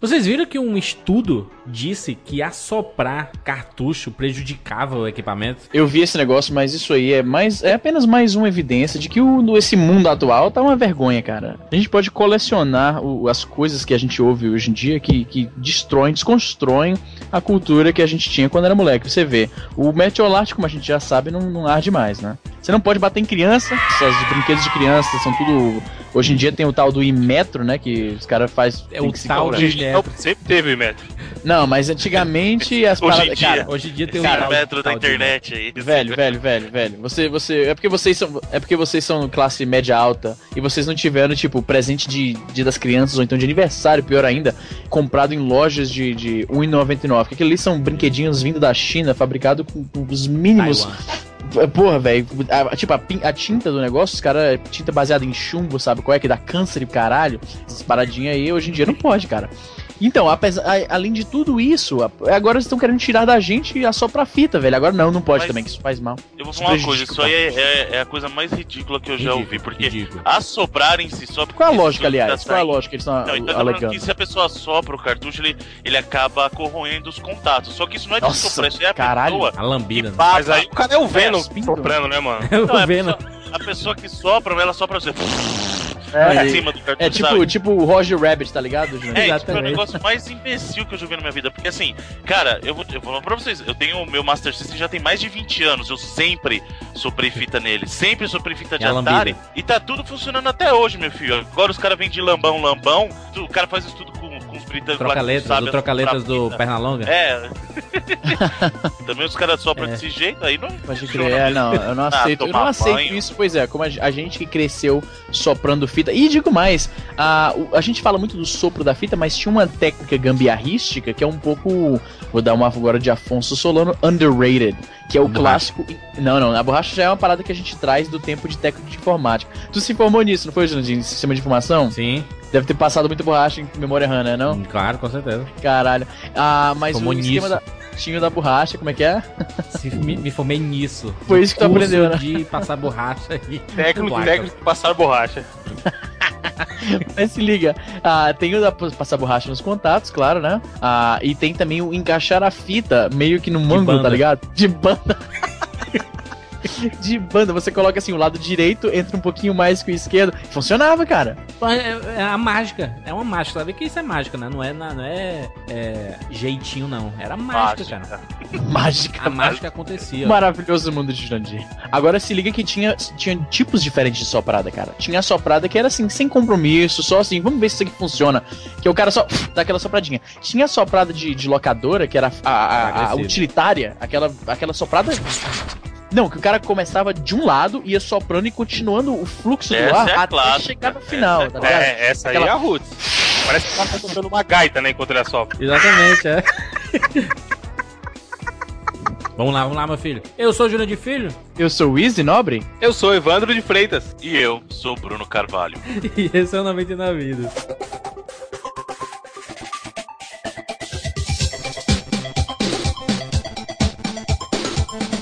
Vocês viram que um estudo disse que assoprar cartucho prejudicava o equipamento? Eu vi esse negócio, mas isso aí é mais é apenas mais uma evidência de que o, esse mundo atual tá uma vergonha, cara. A gente pode colecionar o, as coisas que a gente ouve hoje em dia que, que destroem, desconstroem a cultura que a gente tinha quando era moleque. Você vê, o Meteorite, como a gente já sabe, não, não arde mais, né? Você não pode bater em criança, esses brinquedos de criança são tudo. Hoje em dia tem o tal do Imetro, né? Que os caras fazem. É o tal Imetro. Sempre teve o Imetro. Não, mas antigamente as Hoje paradas. em dia. Cara, Hoje em dia tem Cara, tal- metro da internet aí. Velho, velho, velho, velho. Você, você, é porque vocês são, é porque vocês são classe média alta e vocês não tiveram tipo presente de Dia das Crianças ou então de aniversário, pior ainda, comprado em lojas de, de 1,99. Porque aquilo ali são brinquedinhos vindo da China, fabricado com, com os mínimos. Taiwan. Porra, velho. Tipo, a, a tinta do negócio, os caras, tinta baseada em chumbo, sabe qual é? Que dá câncer e caralho. Essas paradinhas aí, hoje em dia não pode, cara. Então, apesar, a- além de tudo isso, a- agora eles estão querendo tirar da gente a só pra fita, velho. Agora não, não pode Mas- também, que isso faz mal. Eu vou falar uma coisa, isso aí é, é- é a coisa mais ridícula que eu já Ridículo, ouvi, porque ridículo. assoprar em si só Qual é a lógica, aliás? tá Qual é a lógica que eles estão Não, então tá alegando? que se a pessoa sopra o cartucho, ele, ele acaba corroendo os contatos. Só que isso não é de Nossa, soprar, isso é a caralho. pessoa A lambida. né? Mas aí o cara é o Venom Espinho. soprando, né, mano? Eu Não, é tô a, pessoa, a pessoa que sopra, ela sopra você. É, em cima do cartucho. É tipo, sabe? tipo o Roger Rabbit, tá ligado, Júnior? É, isso é o Exatamente. negócio mais imbecil que eu já vi na minha vida. Porque assim, cara, eu vou, eu vou falar pra vocês, eu tenho o meu Master System já tem mais de 20 anos. Eu sempre soprei fita nele. Sempre soprei fita de a Atari. E tá tudo funcionando até hoje, meu filho. Agora os caras vêm de lambão, lambão. O cara faz isso tudo com, com os britânicos lá que não Troca-letras, sabem o troca-letras assoprar do. Pernalonga. É. Também os caras sopram É. desse jeito, aí não Pode crer, é, não, eu não Ah, aceito, eu não aceito banho. isso, pois é, como a, a gente que cresceu soprando fita, e digo mais, a, a gente fala muito do sopro da fita, mas tinha uma técnica gambiarrística que é um pouco, vou dar uma agora de Afonso Solano, underrated, que é o Borracha. clássico, não, não, a borracha já é uma parada que a gente traz do tempo de técnico de informática. Tu se formou nisso, não foi, de sistema de informação? Sim, Deve ter passado muita borracha em memória RAM, né, não? claro, com certeza. Caralho. Ah, mas Formou o esquema nisso. da... Tinha da borracha, como é que é? Se- me, me formei nisso. Foi isso que tu aprendeu, né? de passar borracha e Técnico, técnico de passar borracha. Mas se liga, ah, tem o da passar borracha nos contatos, claro, né? Ah, e tem também o encaixar a fita meio que no mango, tá ligado? De banda. De banda, você coloca assim, o lado direito entra um pouquinho mais que o esquerdo. Funcionava, cara. É, é a mágica. É uma mágica. Sabe que isso é mágica, né? Não é, não é, é jeitinho, não. Era mágica, cara. Mágica. A mágica acontecia. Maravilhoso mundo de Jurandir. Agora se liga que tinha, tinha tipos diferentes de soprada, cara. Tinha a soprada que era assim, sem compromisso, só assim, vamos ver se isso aqui funciona. Que o cara só dá aquela sopradinha. Tinha a soprada de, de locadora, que era a, a- a utilitária, aquela, aquela soprada. Não, que o cara começava de um lado, ia soprando e continuando o fluxo do Essa ar é até clássica. chegar no final, Essa é tá ligado? É, essa aí Aquela- é a Roots. Parece que o cara tá tocando uma gaita, né, enquanto ele assopra. Exatamente, é. vamos lá, vamos lá, meu filho. Eu sou o Júnior de Filho Eu sou o Easy Nobre? Eu sou Evandro de Freitas. E eu sou o Bruno Carvalho. e esse é o 99 Vidas.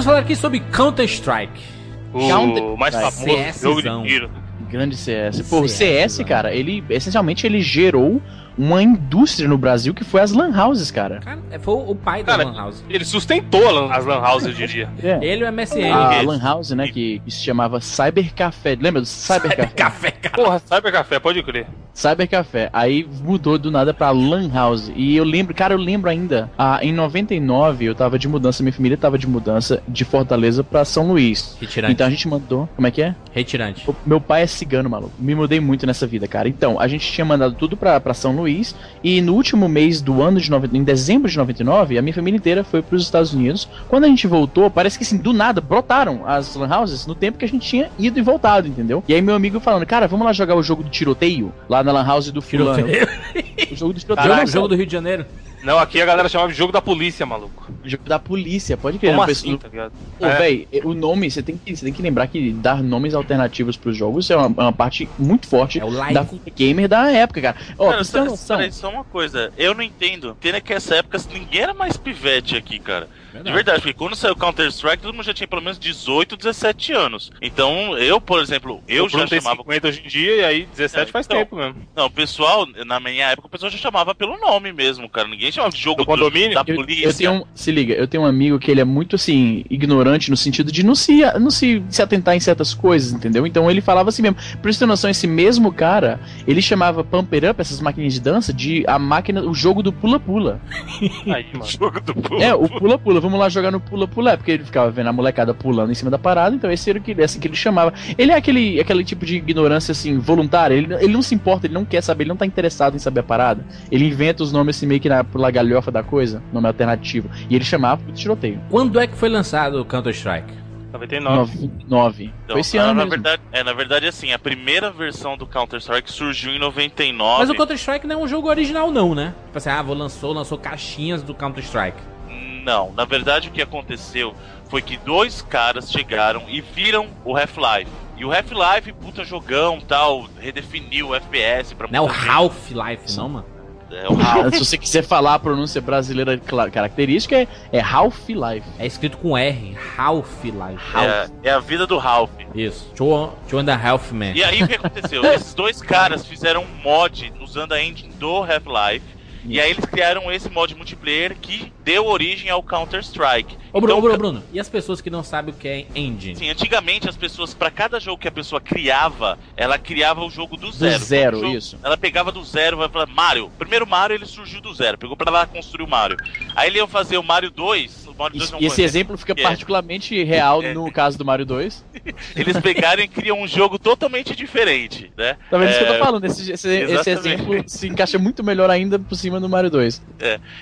Vamos falar aqui sobre Counter-Strike. O Counter- mais Vai, famoso CSzão. jogo de tiro. Grande CS. Pô, o CS, CS, mano. cara, ele essencialmente ele gerou uma indústria no Brasil que foi as lan houses, cara. Cara, é, foi o pai da Cara, Lan House. Ele sustentou as lan houses, eu diria. É. Ele e o MSN. A lan house, né, que, que se chamava Cyber Café. Lembra do Cyber Café? Café, cara. Porra, Cyber Café, pode crer. Cyber Café. Aí mudou do nada pra Lan House. E eu lembro, cara, eu lembro ainda. Ah, em 99 eu tava de mudança, minha família tava de mudança de Fortaleza pra São Luís. Retirante. Então a gente mandou. Como é que é? Retirante. O- Meu pai é cigano, maluco. Me mudei muito nessa vida, cara. Então, a gente tinha mandado tudo pra, pra São Luís. E no último mês do ano de 90, em dezembro de 99, a minha família inteira foi pros Estados Unidos. Quando a gente voltou, parece que assim, do nada, brotaram as lan houses no tempo que a gente tinha ido e voltado, entendeu? E aí meu amigo falando, cara, vamos lá jogar o jogo do tiroteio? Lá na lan house do fulano. Tiroteio. O jogo do tiroteio. Jogo, não, jogo do Rio de Janeiro. Não, aqui a galera chamava de jogo da polícia, maluco. jogo da polícia, pode crer. Como uma assim, pessoa- tá ligado? Pô, É. véi, o nome, você tem, que, você tem que lembrar que dar nomes alternativos pros jogos é uma, é uma parte muito forte É da cultura gamer da época, cara. Ó, uma só, peraí, só uma coisa. Eu não entendo. Entenda que essa época ninguém era mais pivete aqui, cara. De Verdade. verdade, porque quando saiu Counter-Strike, todo mundo já tinha pelo menos 18, 17 anos. Então, eu, por exemplo, eu o já Bruno tem chamava. 50 hoje em dia e aí 17 É, faz então. tempo mesmo. Não, o pessoal, na minha época, o pessoal já chamava pelo nome mesmo, cara. Ninguém chamava de jogo Do condomínio? da eu, polícia. eu tenho um, se liga, eu tenho um amigo que ele é muito assim, ignorante no sentido de não se, não se, se atentar em certas coisas, entendeu? Então ele falava assim mesmo. Pra você ter noção, esse mesmo cara, ele chamava Pumper Up, essas máquinas de dança, de a máquina, o jogo do pula-pula. Aí, mano. jogo do povo. É, o pula-pula, vamos lá jogar no pula-pula, é porque ele ficava vendo a molecada pulando em cima da parada, então esse era o que, é assim que ele chamava. Ele é aquele, aquele tipo de ignorância, assim, voluntária, ele, ele não se importa, ele não quer saber, ele não tá interessado em saber a parada. Ele inventa os nomes assim meio que na, pela galhofa da coisa, nome alternativo, e ele chamava de tiroteio. Quando é que foi lançado o Counter-Strike? 99. 9. Então, Foi esse ano na mesmo. verdade, é, na verdade, assim, a primeira versão do Counter-Strike surgiu em 99. Mas o Counter-Strike não é um jogo original, não, né? Tipo assim, ah, vou lançou, lançou caixinhas do Counter-Strike. Não, na verdade o que aconteceu foi que dois caras chegaram e viram o Half-Life. E o Half-Life, puta jogão tal, redefiniu o FPS pra Não é o. Half-Life, não, mano? É o Half. Se você quiser falar a pronúncia brasileira característica, é, é Half-Life. É escrito com R. Half-Life. É, é a vida do Half. Isso. Two, two and a Half Man. E aí o que aconteceu? Esses dois caras fizeram um mod usando a engine do Half-Life. E aí eles criaram esse mod multiplayer que deu origem ao Counter-Strike. Ô, Bruno, Então, Bruno, Bruno, e as pessoas que não sabem o que é engine? Sim, antigamente as pessoas, pra cada jogo que a pessoa criava, ela criava o jogo do zero. zero, O jogo- isso. Ela pegava do zero, vai falar, Mario. Primeiro Mario ele surgiu do zero, pegou pra lá construir o Mario. Aí ele ia fazer o Mario 2, o Mario 2 E, não e esse exemplo fica É. particularmente real É. no caso do Mario 2. Eles pegaram e criam um jogo totalmente diferente, né? Tá vendo isso que eu É, tô falando? Esse, esse, esse exemplo se encaixa muito melhor ainda por cima do Mario 2.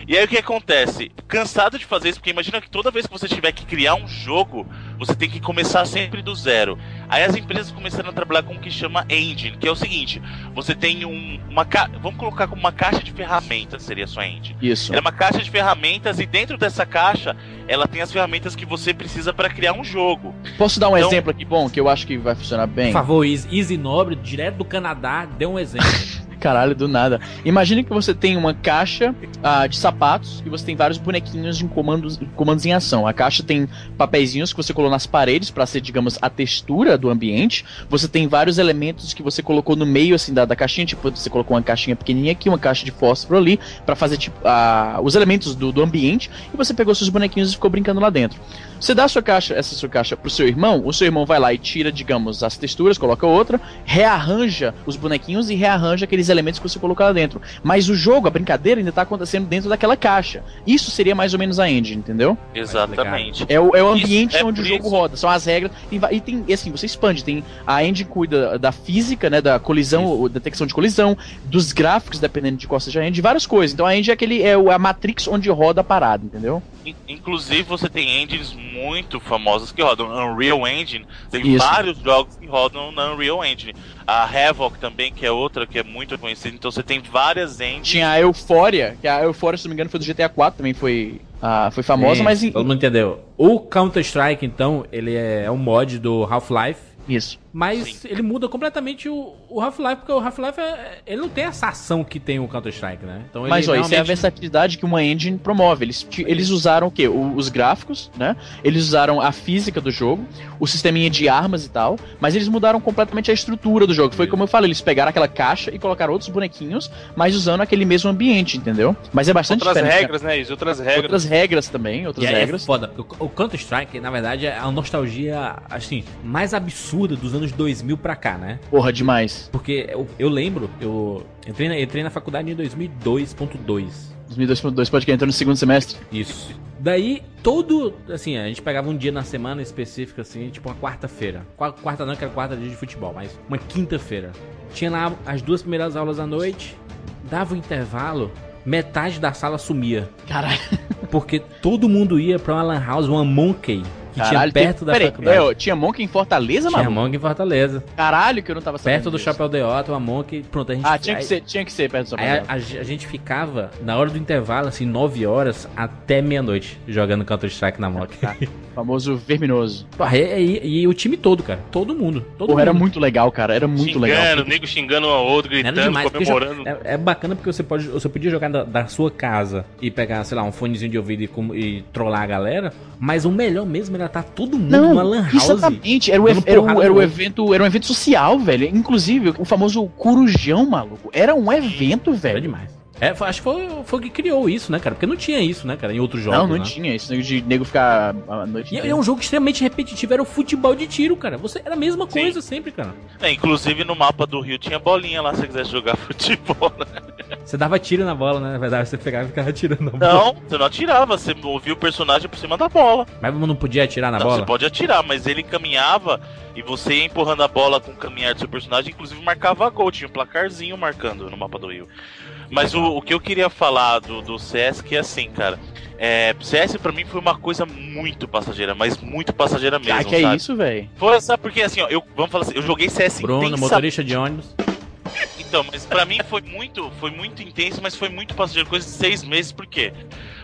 E aí o que acontece? Cansado de fazer isso, porque imagina que toda vez que você tiver que criar um jogo, você tem que começar sempre do zero. Aí as empresas começaram a trabalhar com o que chama engine, que é o seguinte: você tem um, uma ca... vamos colocar como uma caixa de ferramentas, seria a sua engine. Isso. Ela é uma caixa de ferramentas e dentro dessa caixa ela tem as ferramentas que você precisa para criar um jogo. Posso dar um Então- exemplo aqui bom que eu acho que vai funcionar bem? Por favor, Easy, Easy Nobre, direto do Canadá, dê um exemplo. Caralho, do nada. Imagine que você tem uma caixa ah, de sapatos e você tem vários bonequinhos de comandos, comandos em ação. A caixa tem papeizinhos que você colou nas paredes para ser, digamos, a textura do ambiente. Você tem vários elementos que você colocou no meio assim da, da caixinha, tipo, você colocou uma caixinha pequenininha aqui, uma caixa de fósforo ali, para fazer tipo ah, os elementos do, do ambiente e você pegou seus bonequinhos e ficou brincando lá dentro. Você dá a sua caixa, essa sua caixa pro seu irmão, o seu irmão vai lá e tira, digamos, as texturas, coloca outra, rearranja os bonequinhos e rearranja aqueles elementos que você colocou lá dentro. Mas o jogo, a brincadeira, ainda tá acontecendo dentro daquela caixa. Isso seria mais ou menos a engine, entendeu? Exatamente. É o, é o Isso, ambiente é onde o jogo isso- roda, são as regras. Va- e tem, e assim, você expande, tem a engine cuida da física, né, da colisão, ou detecção de colisão, dos gráficos, dependendo de qual seja a engine, várias coisas. Então a engine é aquele é a matrix onde roda a parada, entendeu? In- Inclusive, você tem engines muito famosas que rodam. Unreal Engine, tem Isso. vários jogos que rodam na Unreal Engine. A Havoc também, que é outra que é muito conhecida. Então você tem várias engines. Tinha a Euphoria, que a Euphoria, se não me engano, foi do GTA 4, também foi, ah, foi famosa, Sim, mas Todo mundo entendeu. O Counter-Strike, então, ele é um mod do Half-Life, isso. Mas Sim. ele muda completamente o, o Half-Life, porque o Half-Life, é- ele não tem essa ação que tem o Counter-Strike, né? Então ele Mas ó, isso é a realmente- versatilidade que uma engine promove. Eles, ti- eles usaram o quê? O- os gráficos, né? Eles usaram a física do jogo, o sisteminha de armas e tal, mas eles mudaram completamente a estrutura do jogo. Foi Isso. como eu falei, eles pegaram aquela caixa e colocaram outros bonequinhos, mas usando aquele mesmo ambiente, entendeu? Mas é bastante Outras diferente. regras, né? Isso, outras regras. Outras regras também, E outras é, é regras. foda, porque o o Counter-Strike, na verdade, é a nostalgia, assim, mais absurda dos anos 2000 pra cá, né? Porra, demais. Porque eu, eu lembro, eu entrei na, entrei na faculdade em 2002.2. 2002.2 pode que entrou no segundo semestre. Isso. Daí, todo. Assim, a gente pegava um dia na semana específico, assim, tipo uma quarta-feira. Qua- Quarta não, que era quarta dia de futebol, mas uma quinta-feira. Tinha lá as duas primeiras aulas à noite, dava o intervalo, metade da sala sumia. Caralho. Porque todo mundo ia pra uma Lan House, uma Monkey, que Caralho, tinha perto tem- da peraí, faculdade. é, ó, tinha Monk em Fortaleza, tinha mano? Monkey em Fortaleza. Caralho, que eu não tava sabendo. Perto do. Chapéu de Otto, uma Monkey. Pronto, a gente. Ah, tinha que ser, tinha que ser perto do Chapéu Aí de a, a- a gente ficava na hora do intervalo, assim, 9 horas até meia-noite, jogando Counter-Strike na Mock. Tá. famoso verminoso. Porra, e, e- e o time todo, cara. Todo mundo. Todo Porra, era mundo. muito legal, cara. Era muito xingando, legal. nego xingando um ao outro, Era gritando, demais, comemorando. é, é bacana porque você pode, você podia jogar da, da sua casa e pegar, sei lá, um fonezinho de ouvido e, com- e trollar a galera, mas o melhor mesmo era estar todo mundo Não, numa lan house. exatamente. Era o, ev- era, porrada era outro. evento, era um evento social, velho. Inclusive, o famoso Corujão, maluco. Era um evento, Era velho. demais. É, foi- acho que foi, foi o que criou isso, né, cara? Porque não tinha isso, né, cara, em outros jogos. Não, não né? tinha isso de nego ficar a noite E é inteira. um jogo extremamente repetitivo, era o futebol de tiro, cara. Você era a mesma Sim. coisa sempre, cara. É, inclusive no mapa do Rio tinha bolinha lá se você quisesse jogar futebol. né? Você dava tiro na bola, né? Na verdade, você pegava e ficava atirando na bola. Não, você não atirava, você movia o personagem por cima da bola. Mas não podia atirar na não, bola? você pode atirar, mas ele caminhava e você ia empurrando a bola com o caminhar do seu personagem, inclusive marcava gol, tinha um placarzinho marcando no mapa do Rio. Mas o, o que eu queria falar do, do CS que é assim, cara. É, CS pra mim foi uma coisa muito passageira, mas muito passageira mesmo, Ah, que é sabe? isso, velho? Foi, sabe, porque assim, ó, eu, vamos falar assim, eu joguei CS Bruno, intensa- motorista de ônibus. Então, mas pra mim foi muito, foi muito intenso, mas foi muito passageiro, coisa de seis meses, por quê?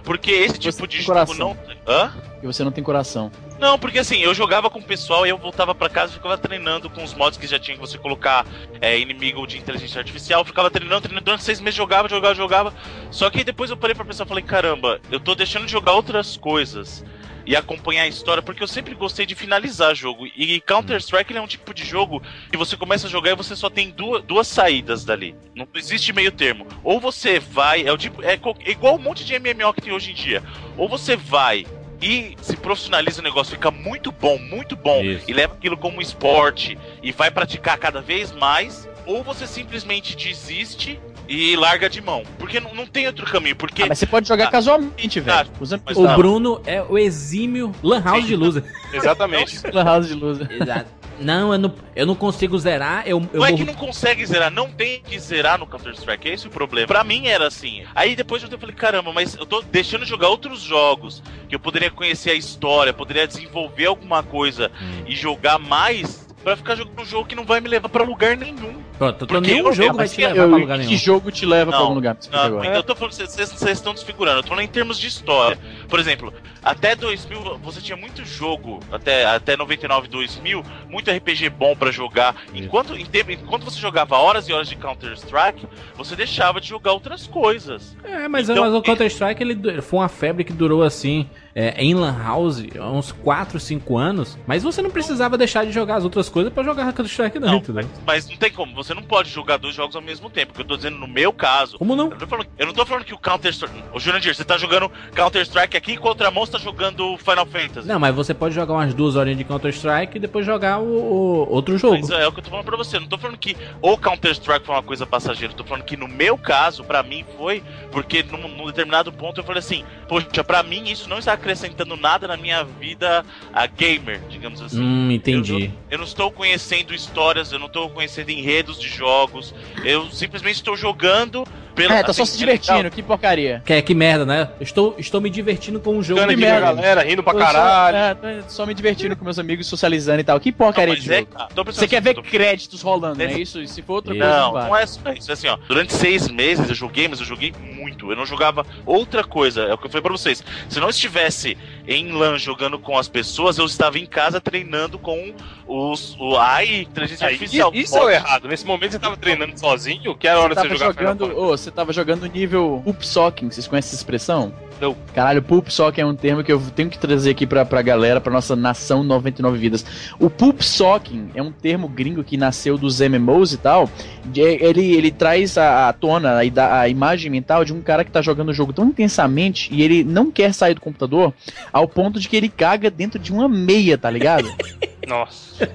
Porque esse tipo de jogo coração. não. Hã? E você não tem coração. Não, porque assim, eu jogava com o pessoal e eu voltava pra casa e ficava treinando com os mods que já tinha que você colocar é, inimigo de inteligência artificial. Eu ficava treinando, treinando durante seis meses, jogava, jogava, jogava. Só que depois eu parei pra pensar e falei, caramba, eu tô deixando de jogar outras coisas e acompanhar a história, porque eu sempre gostei de finalizar jogo. E Counter-Strike é um tipo de jogo que você começa a jogar e você só tem duas, duas saídas dali. Não existe meio termo. Ou você vai, é o tipo. É, é igual um monte de MMO que tem hoje em dia. Ou você vai e se profissionaliza o negócio, fica muito bom, muito bom, Isso. e leva aquilo como esporte e vai praticar cada vez mais, ou você simplesmente desiste e larga de mão. Porque não, não tem outro caminho, porque. Ah, mas você pode jogar Ah, casualmente, velho. ah, O. Bruno é o exímio Lan House de loser. Exatamente. Lan House de luz. Exato. Não eu, não, eu não consigo zerar, eu, eu Não é morro que não consegue zerar, não tem que zerar no Counter-Strike, é esse o problema. Pra mim era assim. Aí depois eu falei, caramba, mas eu tô deixando de jogar outros jogos, que eu poderia conhecer a história, poderia desenvolver alguma coisa Hum. e jogar mais, pra ficar jogando um jogo que não vai me levar pra lugar nenhum. Pronto, então Porque nenhum eu- jogo vai te eu- levar pra lugar que nenhum. jogo te leva pra Não, algum lugar? Não, agora. eu tô falando, vocês vocês estão desfigurando. Eu tô falando em termos de história. Por exemplo, até 2000 você tinha muito jogo, até, até 99, 2000, muito RPG bom pra jogar. Enquanto, em tempo- enquanto você jogava horas e horas de Counter-Strike, você deixava de jogar outras coisas. É, mas, Então, mas o Counter-Strike ele du- foi uma febre que durou assim, é, em Lan House, uns 4, 5 anos. Mas você não precisava deixar de jogar as outras coisas pra jogar Counter-Strike, não, Não, entendeu? Mas não tem como, você não pode jogar dois jogos ao mesmo tempo. Porque eu tô dizendo no meu caso. Como não? Eu não tô falando, eu não tô falando que o Counter-Strike. Ô, Jurandir, você tá jogando Counter-Strike aqui enquanto a mão você tá jogando Final Fantasy. Não, mas você pode jogar umas duas horinhas de Counter-Strike e depois jogar o, o outro jogo. Mas é o que eu tô falando pra você. Eu Não tô falando que o Counter-Strike foi uma coisa passageira. Eu tô falando que no meu caso, pra mim, foi porque num, num determinado ponto eu falei assim: Poxa, pra mim isso não está acrescentando nada na minha vida a gamer, digamos assim. Hum, entendi. Eu não estou conhecendo histórias, eu não estou conhecendo enredos de jogos. Eu simplesmente estou jogando pela. É, tá só assim, se divertindo, legal. que porcaria. Que, que merda, né? Estou, estou me divertindo com um jogo Ficando de merda. galera, rindo pra Eu só- caralho. é, só me divertindo com meus amigos, socializando e tal. Que Não, porcaria mas de é, jogo. pensando Você quer ver tô- créditos rolando, não é Esse- isso? E se for outra coisa, Não, não é só isso. É assim, ó. Durante seis meses eu joguei, mas eu joguei muito. Eu não jogava outra coisa. É o que eu falei pra vocês. Se não estivesse em LAN jogando com as pessoas, eu estava em casa treinando com os o AI, inteligência Aí, artificial. isso é o errado. Nesse momento você tava treinando sozinho, que era a hora de você jogar jogando, ô, você tava jogando nível poop socking, vocês conhecem essa expressão? Não. Caralho, poop socking é um termo que eu tenho que trazer aqui pra, pra galera, pra nossa nação 99 vidas. O poop socking é um termo gringo que nasceu dos MMOs e tal. Ele, ele traz à tona a, a imagem mental de um cara que tá jogando o jogo tão intensamente e ele não quer sair do computador ao ponto de que ele caga dentro de uma meia, tá ligado? Nossa.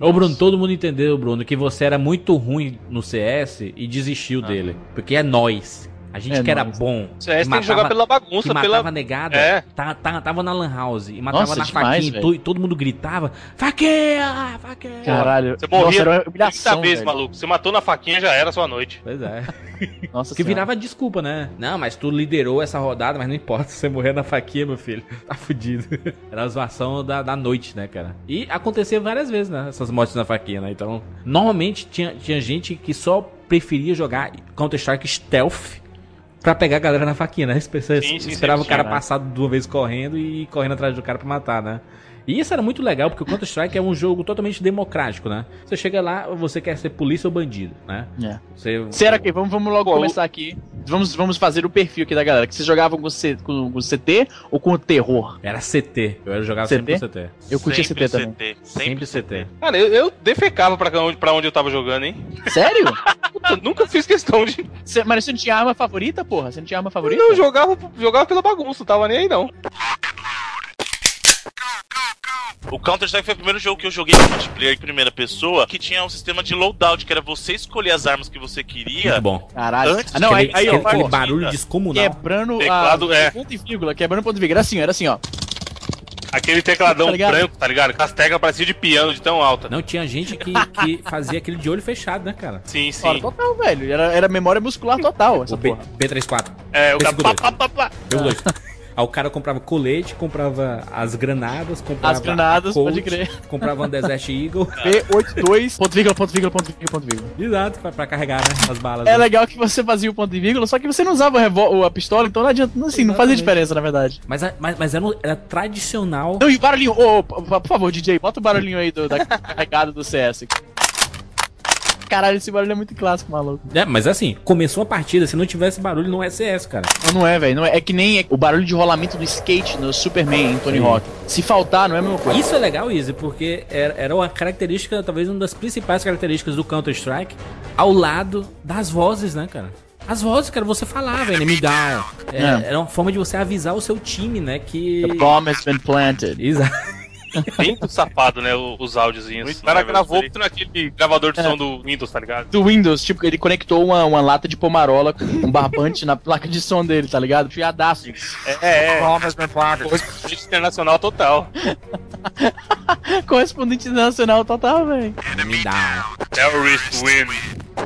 Ô, Bruno, todo mundo entendeu, Bruno, que você era muito ruim no CS e desistiu dele. Porque é nós. A gente É que era bom. CS que tem que jogar pela que bagunça, matava pela. negada, É. tá, tá- tava na lan house e matava Nossa, na demais, faquinha e e todo mundo gritava, faqueia, faqueia. Caralho. Você morria Nossa, era uma 30 humilhação, vezes, maluco. Você matou na faquinha, já era a sua noite. Pois é. Nossa Que senhora. virava desculpa, né? Não, mas tu liderou essa rodada, mas não importa, você morrer na faquinha, meu filho. Tá fudido. Era a zoação da, da noite, né, cara? E acontecia várias vezes, né? Essas mortes na faquinha, né? Então, normalmente tinha, tinha gente que só preferia jogar Counter-Strike Stealth pra pegar a galera na faquinha, né? Espe- Sim, sim, esperava sim, o cara sim. passar duas vezes correndo e correndo atrás do cara pra matar, né? E isso era muito legal, porque o Counter-Strike é um jogo totalmente democrático, né? Você chega lá, você quer ser polícia ou bandido, né? É. Você, Será que vamos, vamos logo Pô, começar aqui. Vamos, vamos fazer o perfil aqui da galera. Que vocês jogavam com, C, com, com CT ou com o terror? Era CT. Eu jogava CT? sempre com CT. Eu curti Sempre CT também. CT, Sempre Sempre CT. Cara, eu, eu defecava pra onde, pra onde eu tava jogando, hein? Sério? Puta, nunca fiz questão de. Cê- mas você não tinha arma favorita, porra? Você não tinha arma favorita? Não, eu jogava, jogava pela bagunça, não tava nem aí não. O Counter-Strike foi o primeiro jogo que eu joguei multiplayer em primeira pessoa que tinha um sistema de loadout, que era você escolher as armas que você queria. Muito bom. Caralho. Antes Ah, não, aí, aquele aí, ó, aquele- aquele pô, barulho descomunal. quebrando Teclado, a é. ponto e vírgula, quebrando ponto e vírgula. Era assim, ó, era assim, ó. Aquele tecladão Tá ligado? branco, tá ligado? Com as teclas pareciam de piano de tão alta. Não, tinha gente que, que fazia aquele de olho fechado, né, cara? Sim, sim. total, velho. Era, era memória muscular total, essa O B, porra. B34. É, o cara. Esse Pá, dois. pá, pá, pá. Deu dois. Aí o cara comprava colete, comprava as granadas, comprava As granadas, a Colt, pode crer. comprava um Desert Eagle. P82, ponto vírgula, ponto vírgula, ponto vírgula, ponto vírgula. Exato, pra, pra carregar, né, as balas. É né? legal que você fazia o ponto e vírgula, só que você não usava o revol- a pistola, então não adianta, assim, não fazia diferença, na verdade. Mas, a- mas, mas era, um- era tradicional. Não, e o barulhinho, ô, ô, por favor, DJ, bota o barulhinho aí do, da carregada do CS. Caralho, esse barulho é muito clássico, maluco. É, mas assim, começou a partida, se não tivesse barulho, não é CS, cara. Não, é, velho. Não é, é que nem o barulho de rolamento do skate no Superman em Tony Sim. Hawk. Se faltar, não é a mesma coisa. Isso é legal, Easy, porque era, era uma característica, talvez uma das principais características do Counter-Strike, ao lado das vozes, né, cara? As vozes, cara, você falava, enemy down. É, É. Era uma forma de você avisar o seu time, né, que... The bomb has been planted. Exato. Bem safado, né? Os áudiozinhos. O cara legal, gravou tudo naquele gravador de som do Windows, tá ligado? Do Windows, tipo, ele conectou uma, uma lata de pomarola com um barbante na placa de som dele, tá ligado? Fiadaço. É, é. Correspondente internacional total. Correspondente nacional total, velho. Enemy down. Terrorist win.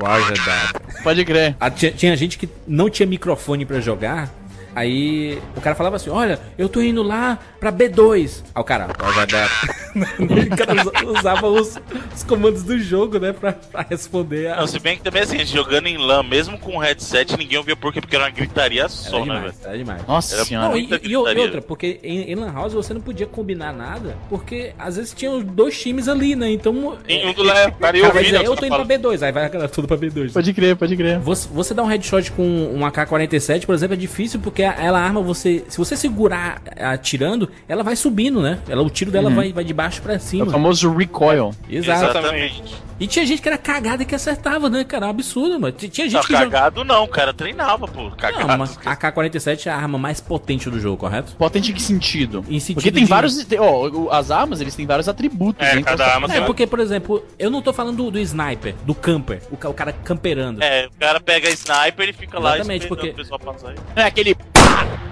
Roger that. Pode crer. Ah, tinha, tinha gente que não tinha microfone pra jogar. Aí o cara falava assim: Olha, eu tô indo lá pra B2. Aí o cara, o cara usa- usava os, os comandos do jogo, né, pra, pra responder. A... Não, se bem que também assim, a gente jogando em LAN, mesmo com headset, ninguém ouvia por quê? Porque era uma gritaria Era só, né, demais, velho? era demais. Nossa Era senhora. Não, e, e- outra, porque em, em Lan House você não podia combinar nada, porque às vezes tinham dois times ali, né? Então. Tem é, um do Léo, cara, e cara eu né? eu tô indo pra B2, aí vai a galera toda pra B2. Pode crer, pode crer. Você, você dá um headshot com um AK-47, por exemplo, é difícil porque a- ela arma você. Se você segurar atirando, ela vai subindo, né? Ela, o tiro dela vai, vai de baixo pra É o cima. famoso recoil. Exato. Exatamente. E tinha gente que era cagada e que acertava, né, cara? Um absurdo, mano. Tinha tinha Não, gente que joga- cagado não, o cara treinava, pô. Cagado. Não, mas a AK-47 é a arma mais potente do jogo, correto? Potente em que sentido? Em sentido Porque tem de- vários. Ó, as armas, eles têm vários atributos. É, né? cada Então, arma É, porque, por exemplo, eu não tô falando do, do sniper, do camper, o, o cara camperando. É, o cara pega sniper e fica lá Exatamente, esperando porque- o pessoal passar aí. É aquele.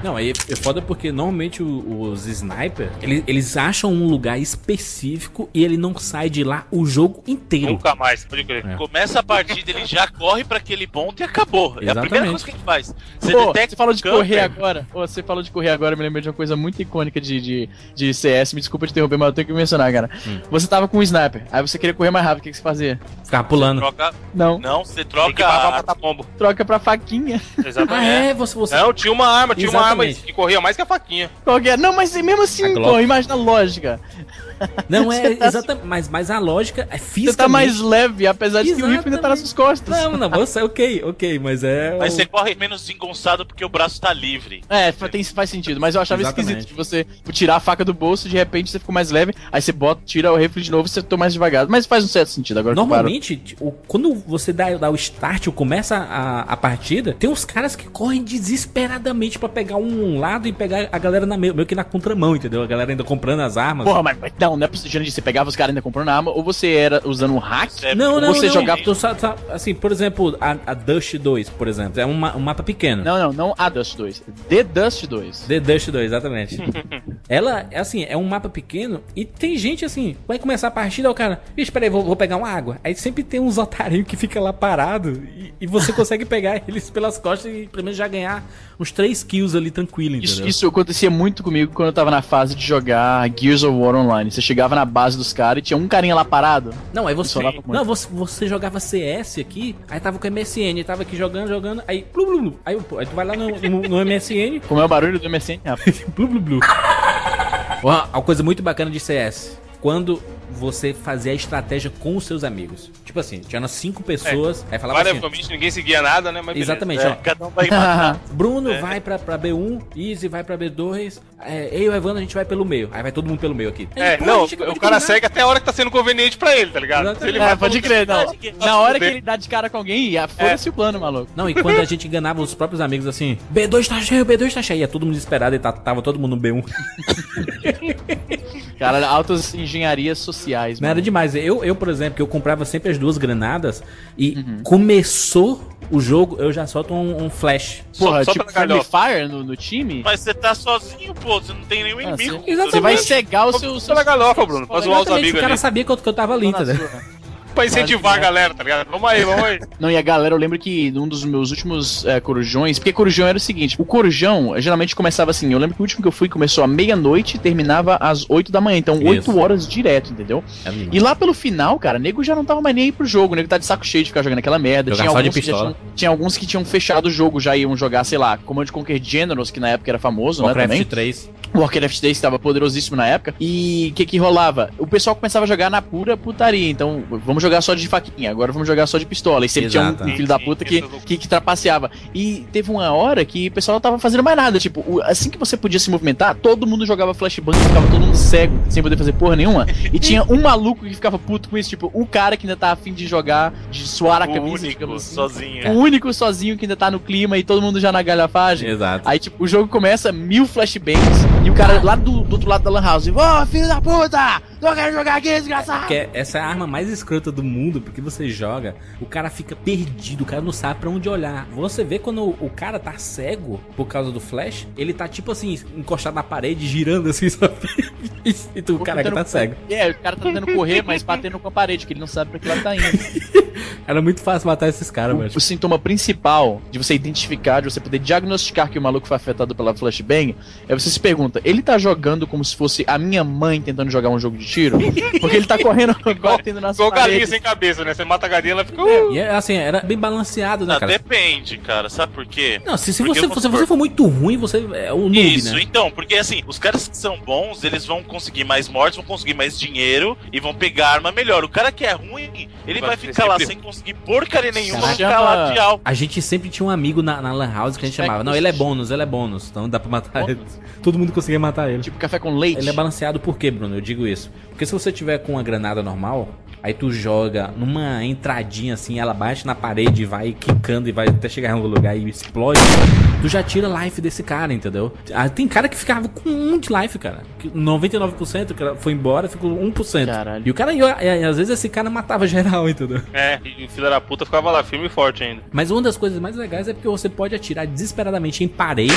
Não, aí é foda porque normalmente os sniper, eles, eles acham um lugar específico e ele não sai de lá o jogo inteiro. Nunca mais, pode crer. É. Começa a partida, ele já corre pra aquele ponto e acabou. É a Exatamente. primeira coisa que ele faz. Você Pô, detecta você falou de camper, correr agora. Ô, você falou de correr agora, eu me lembrei de uma coisa muito icônica de, de, de CS. Me desculpa te interromper, mas eu tenho que mencionar, cara. Hum. Você tava com um sniper, aí você queria correr mais rápido, o que, que você fazia? Ficava pulando. Troca... Não, Não, você Tem que troca. pra matar pombo. troca pra faquinha. Ah, Exatamente. é? Você, você... Não, tinha uma arma, tinha uma arma Exatamente. que corria mais que a faquinha. É? Não, mas mesmo assim, pô, imagina a lógica. Não, é tá- exatamente. Mas, mas a lógica é física. Você tá mais leve, apesar de que o rifle ainda tá nas suas costas. Não, não, você, ok, ok, mas é. Mas o- você corre menos desengonçado porque o braço tá livre. É, tem, faz sentido, mas eu achava Exatamente. esquisito de você tirar a faca do bolso, de repente você ficou mais leve, aí você bota, tira o rifle de novo e você tô mais devagar. Mas faz um certo sentido agora. Normalmente, o- quando você dá, dá o start ou começa a, a partida, tem uns caras que correm desesperadamente pra pegar um lado e pegar a galera na meio, meio que na contramão, entendeu? A galera ainda comprando as armas. Porra, mas mas não, não é possível, você pegava os caras ainda comprando arma, ou você era usando um hack, Você é Não, ou não, você não. jogava... Sa- assim, por exemplo, a, a Dust 2, por exemplo, é um, um mapa pequeno. Não, não, não a Dust 2, The Dust 2. The Dust 2, exatamente. Ela, é assim, é um mapa pequeno e tem gente assim, vai começar a partida, o cara, vixe, peraí, vou, vou pegar uma água. Aí sempre tem uns otarinhos que fica lá parado e, e você consegue pegar eles pelas costas e pelo menos já ganhar uns 3 kills ali tranquilo, entendeu? Isso, isso acontecia muito comigo quando eu tava na fase de jogar Gears of War Online. Você chegava na base dos caras e tinha um carinha lá parado. Não, aí você. Não, você, você jogava CS aqui, aí tava com MSN, tava aqui jogando, jogando, aí. Blu, blu, blu. Aí, pô, aí tu vai lá no, no, no MSN, Como é o barulho do MSN? rapaz? blu, blu, blu. Uma coisa muito bacana de CS. Quando você fazia a estratégia com os seus amigos. Tipo assim, tinha umas cinco pessoas, aí falava assim. Ninguém seguia nada, né? Mas. Exatamente, É, ó. cada um vai. Bruno vai pra, pra B1, Easy vai pra B2, é, eu e o Evandro a gente vai pelo meio. Aí vai todo mundo pelo meio aqui. É, Pô, não, o cara combinar. segue até a hora que tá sendo conveniente pra ele, tá ligado? Exatamente. Se ele É, vai pode crer, não. Verdade, Na hora que ele dá de cara com alguém, foda-se o plano, maluco. Não, e quando a gente enganava os próprios amigos assim, B2 tá cheio, B2 tá cheio, ia todo mundo desesperado e tá- tava todo mundo no B1. Cara, altas engenharias sociais, Não mano. era demais. Eu, eu, por exemplo, que eu comprava sempre as duas granadas e Uhum. começou o jogo, eu já solto um, um flash. Porra, Só- só tipo Friendly. Fire no, no time? Mas você tá sozinho, pô. Você não tem nenhum Ah, inimigo. você- Exatamente. Você vai cegar o seu... Só na galhofa, Bruno, pra zoar os amigos o cara ali. sabia que eu, que eu tava ali, entendeu? Pra incentivar a galera, tá ligado? Vamos aí, vamos aí. Não, e a galera, eu lembro que num dos meus últimos é, corujões, porque corujão era o seguinte, o corujão geralmente começava assim, eu lembro que o último que eu fui começou à meia-noite e terminava às 8 da manhã, então Isso. 8 horas direto, entendeu? E lá pelo final, cara, nego já não tava mais nem aí pro jogo, nego tá de saco cheio de ficar jogando aquela merda. Jogar Tinha alguns, tinham, tinha alguns que tinham fechado o jogo, já iam jogar, sei lá, Command Conquer Generals, que na época era famoso, né, também. Warcraft 3. Warcraft 3 estava poderosíssimo na época. E o que que rolava? O pessoal começava a jogar na pura putaria. Então, vamos jogar só de faquinha, agora vamos jogar só de pistola. E sempre Exato. tinha um, um filho da puta que, que, que trapaceava. E teve uma hora que o pessoal não tava fazendo mais nada. Tipo, assim que você podia se movimentar, todo mundo jogava flashbang, ficava todo mundo cego, sem poder fazer porra nenhuma. E tinha um maluco que ficava puto com isso. Tipo, o cara que ainda tá afim de jogar, de suar a O camisa, único, assim. sozinho. O único sozinho que ainda tá no clima e todo mundo já na galhafagem. Exato. Aí, tipo, o jogo começa, mil flashbangs, e o cara lá do, do outro lado da Lan House, ô filho da puta! Não quero jogar aqui, desgraçado! Que essa é a arma mais escrota do mundo, porque você joga, o cara fica perdido, o cara não sabe pra onde olhar. Você vê quando o, o cara tá cego por causa do flash, ele tá tipo assim, encostado na parede, girando assim, sabe? E, e tu, o cara que tá cego. É, o cara tá tentando correr, mas batendo com a parede, que ele não sabe pra que lado tá indo. Era muito fácil matar esses caras, O, mano. o sintoma principal de você identificar, de você poder diagnosticar que o maluco foi afetado pela flashbang, é você se pergunta, ele tá jogando como se fosse a minha mãe tentando jogar um jogo de tiro? Porque ele tá correndo, batendo nas Igual galinha sem cabeça, né? Você mata a galinha, ela fica. "Uh". E é, assim, era bem balanceado, né, Ah, cara? depende, cara. Sabe por quê? Não, se, se Porque você, se você for muito ruim, você é o noob, Isso, né? então, porque assim, os caras que são bons, eles vão conseguir mais mortes, vão conseguir mais dinheiro e vão pegar arma melhor. O cara que é ruim, ele Vai vai, ficar lá sem conseguir porcaria nenhuma, Chama- ficar lá de alto. A gente sempre tinha um amigo na, na Lan House que a gente chamava. Não, ele é bônus, ele é bônus. Então dá pra matar ele. Todo mundo conseguia matar ele. Tipo café com leite. Ele é balanceado por quê, Bruno? Eu digo isso. Porque se você tiver com uma granada normal, aí tu joga numa entradinha assim, ela bate na parede e vai quicando e vai até chegar em algum lugar e explode, tu já tira life desse cara, entendeu? Ah, Tem cara que ficava com um de life, cara. Que 99% que foi embora, ficou 1%. Caralho. E o cara, e, e às vezes esse cara matava geral, entendeu? É, e o filho da puta ficava lá firme e forte ainda. Mas uma das coisas mais legais é porque você pode atirar desesperadamente em parede.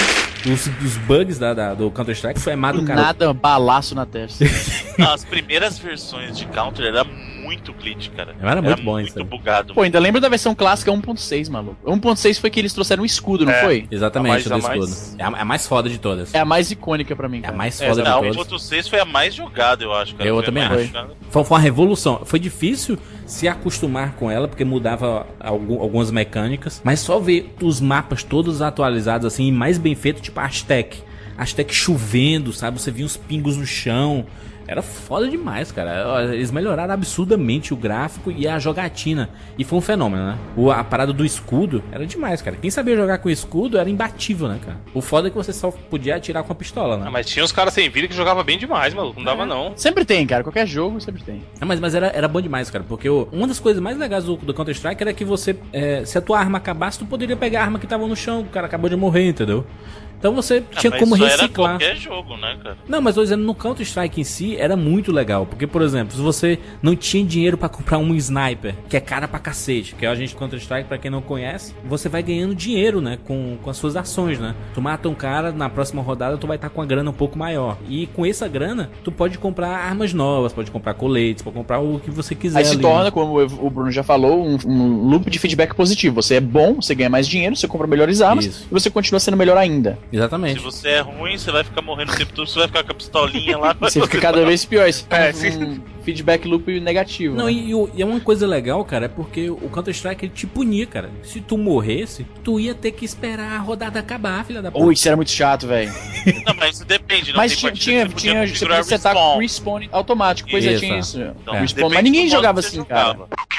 Os, os bugs da, da- do Counter-Strike foi amado, cara. Nada, balaço na testa. As primeiras versões de Counter era muito glitch, cara. Era muito bom muito isso aí. bugado. Pô, ainda lembra da versão clássica 1.6, maluco. 1.6 foi que eles trouxeram um escudo, não É. foi? Exatamente, A mais- a escudo. mais- É a, é a mais foda de todas. É a mais icônica pra mim, É a cara. mais É, foda Não, de a todas. 1.6 foi a mais jogada, eu acho, cara. Eu também acho. Foi, foi uma revolução. Foi difícil se acostumar com ela, porque mudava algum- algumas mecânicas. Mas só ver os mapas todos atualizados, assim, e mais bem feito, tipo a Aztec. Aztec chovendo, sabe? Você via uns pingos no chão. Era foda demais, cara. Eles melhoraram absurdamente o gráfico e a jogatina. E foi um fenômeno, né? O- a parada do escudo era demais, cara. Quem sabia jogar com escudo era imbatível, né, cara? O foda é que você só podia atirar com a pistola, né? Ah, mas tinha uns caras sem vida que jogavam bem demais, maluco. Não dava, não. Sempre tem, cara. Qualquer jogo sempre tem. É, mas, mas era, era bom demais, cara, porque o- uma das coisas mais legais do, do Counter-Strike era que você, é, se a tua arma acabasse, tu poderia pegar a arma que tava no chão, o cara acabou de morrer, entendeu? Então você Ah, tinha mas como isso era reciclar. qualquer jogo, né, cara? Não, mas tô dizendo, no Counter-Strike em si era muito legal. Porque, por exemplo, se você não tinha dinheiro pra comprar um sniper, que é cara pra cacete, que é o agente Counter-Strike, pra quem não conhece, você vai ganhando dinheiro, né? Com, com as suas ações, né? Tu mata um cara, na próxima rodada tu vai estar com a grana um pouco maior. E com essa grana, tu pode comprar armas novas, pode comprar coletes, pode comprar o que você quiser. Aí se ali, torna, né? como o Bruno já falou, um, um loop de feedback positivo. Você é bom, você ganha mais dinheiro, você compra melhores armas Isso. e você continua sendo melhor ainda. Exatamente. Se você é ruim, você vai ficar morrendo o tempo todo, você vai ficar com a pistolinha lá. Você fica cada vez pior. Isso É, um feedback loop negativo. Não, né? e, e é uma coisa legal, cara, é porque o Counter-Strike ele te punia, cara. Se tu morresse, tu ia ter que esperar a rodada acabar, filha da Ou isso era muito chato, velho. Não, mas isso depende, não Mas tem tinha, tinha, tinha, podia você podia setar respawn. respawn automático. Pois é, tinha isso. Então, É. Respawn, mas ninguém do modo jogava que você assim, cara. jogava. Você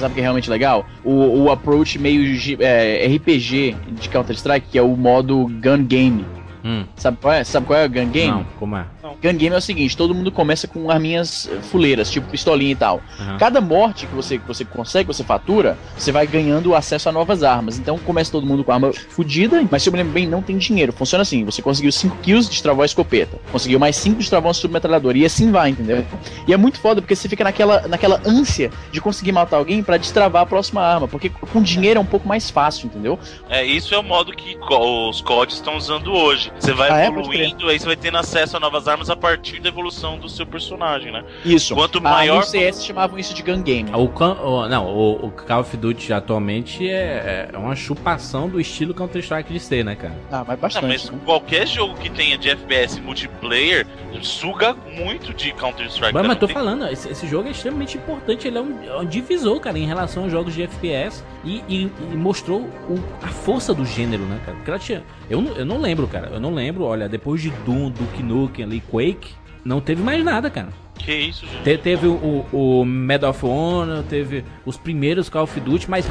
sabe o que é realmente legal? O, o approach meio é, RPG de Counter-Strike, que é o modo gun game. Hum, Sabe qual é? Sabe qual é o gun game? não, como é? Gun game é o seguinte, todo mundo começa com arminhas eh, fuleiras, tipo pistolinha e tal. Aham. Cada morte que você, que você consegue, que você fatura, você vai ganhando acesso a novas armas. Então começa todo mundo com arma fodida, mas se eu me lembro bem, não tem dinheiro. Funciona assim: você conseguiu 5 kills, destravou a escopeta. Conseguiu mais 5, destravou uma submetralhadora. E assim vai, entendeu? E é muito foda porque você fica naquela, naquela ânsia de conseguir matar alguém pra destravar a próxima arma. Porque com dinheiro é um pouco mais fácil, entendeu? É, isso é o modo que os CODs estão usando hoje. Você vai Ah, é? Evoluindo, aí você vai tendo acesso a novas armas a partir da evolução do seu personagem, né? Isso. Quanto Ah, maior. no CS chamavam isso de gun game. O, Can- o- não, o, o Call of Duty atualmente é, é uma chupação do estilo Counter-Strike de ser, né, cara? Ah, mas Não, bastante. mas né? qualquer jogo que tenha de FPS multiplayer suga muito de Counter-Strike. Mas, cara, mas não tô tem- falando, esse, esse jogo é extremamente importante, ele é um, é um divisor, cara, em relação aos jogos de FPS e, e- e mostrou o- a força do gênero, né, cara? Porque ela tinha, eu, não- eu não lembro, cara, eu não lembro, olha, depois de Doom, Duke Nukem ali, Quake, não teve mais nada, cara. Que isso, gente? Te- teve o, o Medal of Honor, teve os primeiros Call of Duty, mas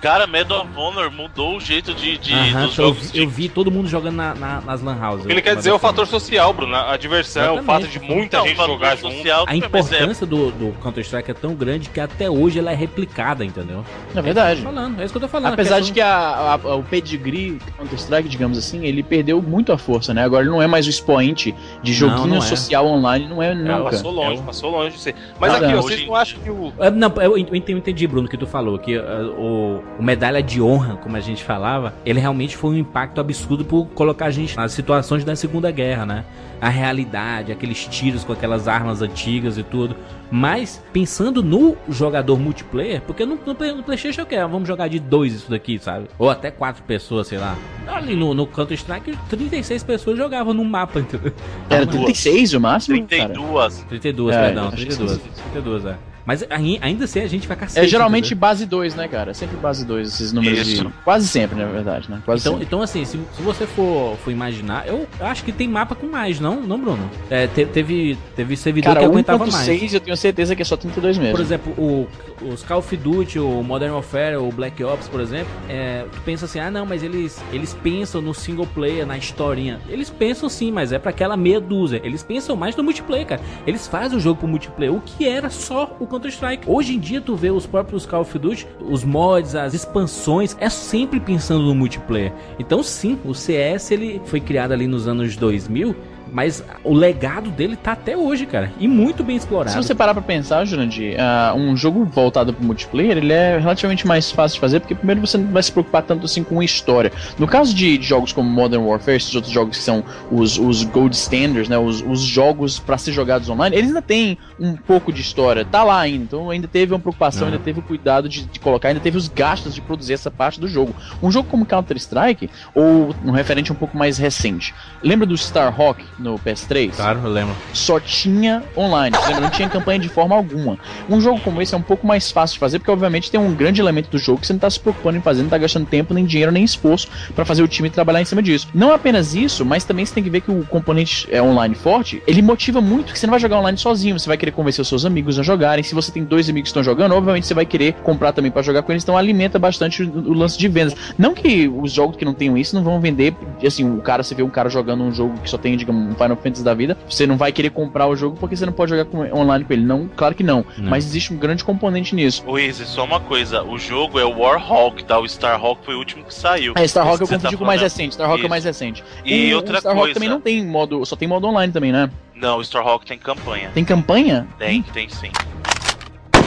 Cara, Medal of Honor mudou o jeito de, de Aham, dos eu, jogos vi- eu de vi todo mundo jogando na, na- nas lan houses. Ele quer dizer o fator social, Bruno. A diversão, o fato de muita Não, gente jogar junto. social, A mas é- importância do, do Counter-Strike é tão grande que até hoje ela é replicada, entendeu? É verdade. É isso que eu tô falando, é isso que eu tô falando. Apesar a de questão- que a- a- o pedigree Counter-Strike, digamos assim, ele perdeu muito a força, né? Agora ele não é mais o expoente de joguinho não é. social online, não é É, não, cara. Passou longe, É o- passou longe de ser. Mas Nada, aqui, não, vocês hoje- não acham que o. É, Não, eu ent- eu entendi, entendi, Bruno, o que tu falou, que uh, o, o medalha de honra, como a gente falava, ele realmente foi um impacto absurdo por colocar a gente nas situações da Segunda Guerra, né? A realidade, aqueles tiros com aquelas armas antigas e tudo. Mas, pensando no jogador multiplayer, porque no, no, no Playstation eu quero, vamos jogar de dois isso daqui, sabe? Ou até quatro pessoas, sei lá. Ali no, no Counter-Strike, 36 pessoas jogavam no mapa, entendeu? Era Mas- 36 o máximo? Cara? 32. 32, É, perdão, acho que 32. sim. 32, é. Mas ai- ainda assim a gente vai cacete. É geralmente entendeu? base 2, né, cara? Sempre base 2, esses números Isso. de. Quase sempre, na verdade, né? Quase Então, sempre. então assim, se, se você for, for imaginar, eu acho que tem mapa com mais, não, não Bruno? É, te- teve, teve servidor Cara, que aguentava mais. 1.6 eu tenho certeza que é só 32 mesmo. Por exemplo, o, os Call of Duty, o Modern Warfare, o Black Ops, por exemplo, é, tu pensa assim, ah não, mas eles, eles pensam no single player, na historinha. Eles pensam sim, mas é pra aquela meia dúzia. Eles pensam mais no multiplayer, cara. Eles fazem o jogo pro multiplayer, o que era só o Counter-Strike. Hoje em dia, tu vê os próprios Call of Duty, os mods, as expansões, é sempre pensando no multiplayer. Então sim, o CS ele foi criado ali nos anos 2000 Mas o legado dele tá até hoje, cara. E muito bem explorado. Se você parar pra pensar, Jurandir, uh, um jogo voltado pro multiplayer, ele é relativamente mais fácil de fazer, porque primeiro você não vai se preocupar tanto assim com a história. No caso de, jogos como Modern Warfare, esses outros jogos que são os, os gold standards, né, os, os jogos para ser jogados online, eles ainda têm um pouco de história, tá lá ainda, então ainda teve uma preocupação, Uhum. ainda teve o cuidado de, de colocar, ainda teve os gastos de produzir essa parte do jogo. Um jogo como Counter-Strike, ou um referente um pouco mais recente, lembra do Starhawk no PS3? Claro, eu lembro. só tinha online. Lembra? Não tinha campanha de forma alguma. Um jogo como esse é um pouco mais fácil de fazer, porque obviamente tem um grande elemento do jogo que você não tá se preocupando em fazer, não tá gastando tempo, nem dinheiro, nem esforço para fazer o time trabalhar em cima disso. Não apenas isso, mas também você tem que ver que o componente é, online forte, ele motiva muito que você não vai jogar online sozinho, você vai querer convencer os seus amigos a jogarem. Se você tem dois amigos que estão jogando, obviamente você vai querer comprar também para jogar com eles, então alimenta bastante o, o lance de vendas. Não que os jogos que não tenham isso não vão vender, assim, o cara, você vê um cara jogando um jogo que só tem, digamos, um Final Fantasy da vida, você não vai querer comprar o jogo porque você não pode jogar com- online com ele. Não, claro que não. Não. Mas existe um grande componente nisso. Ô, Izzy, só uma coisa. O jogo é o Warhawk, tá? O Starhawk foi o último que saiu. É, Starhawk eu confundi tá com o mais recente. Starhawk é o mais recente. E o, outra o Starhawk coisa. também não tem modo, só tem modo online também, né? Não, o Starhawk tem campanha. Tem campanha? Tem, tem sim.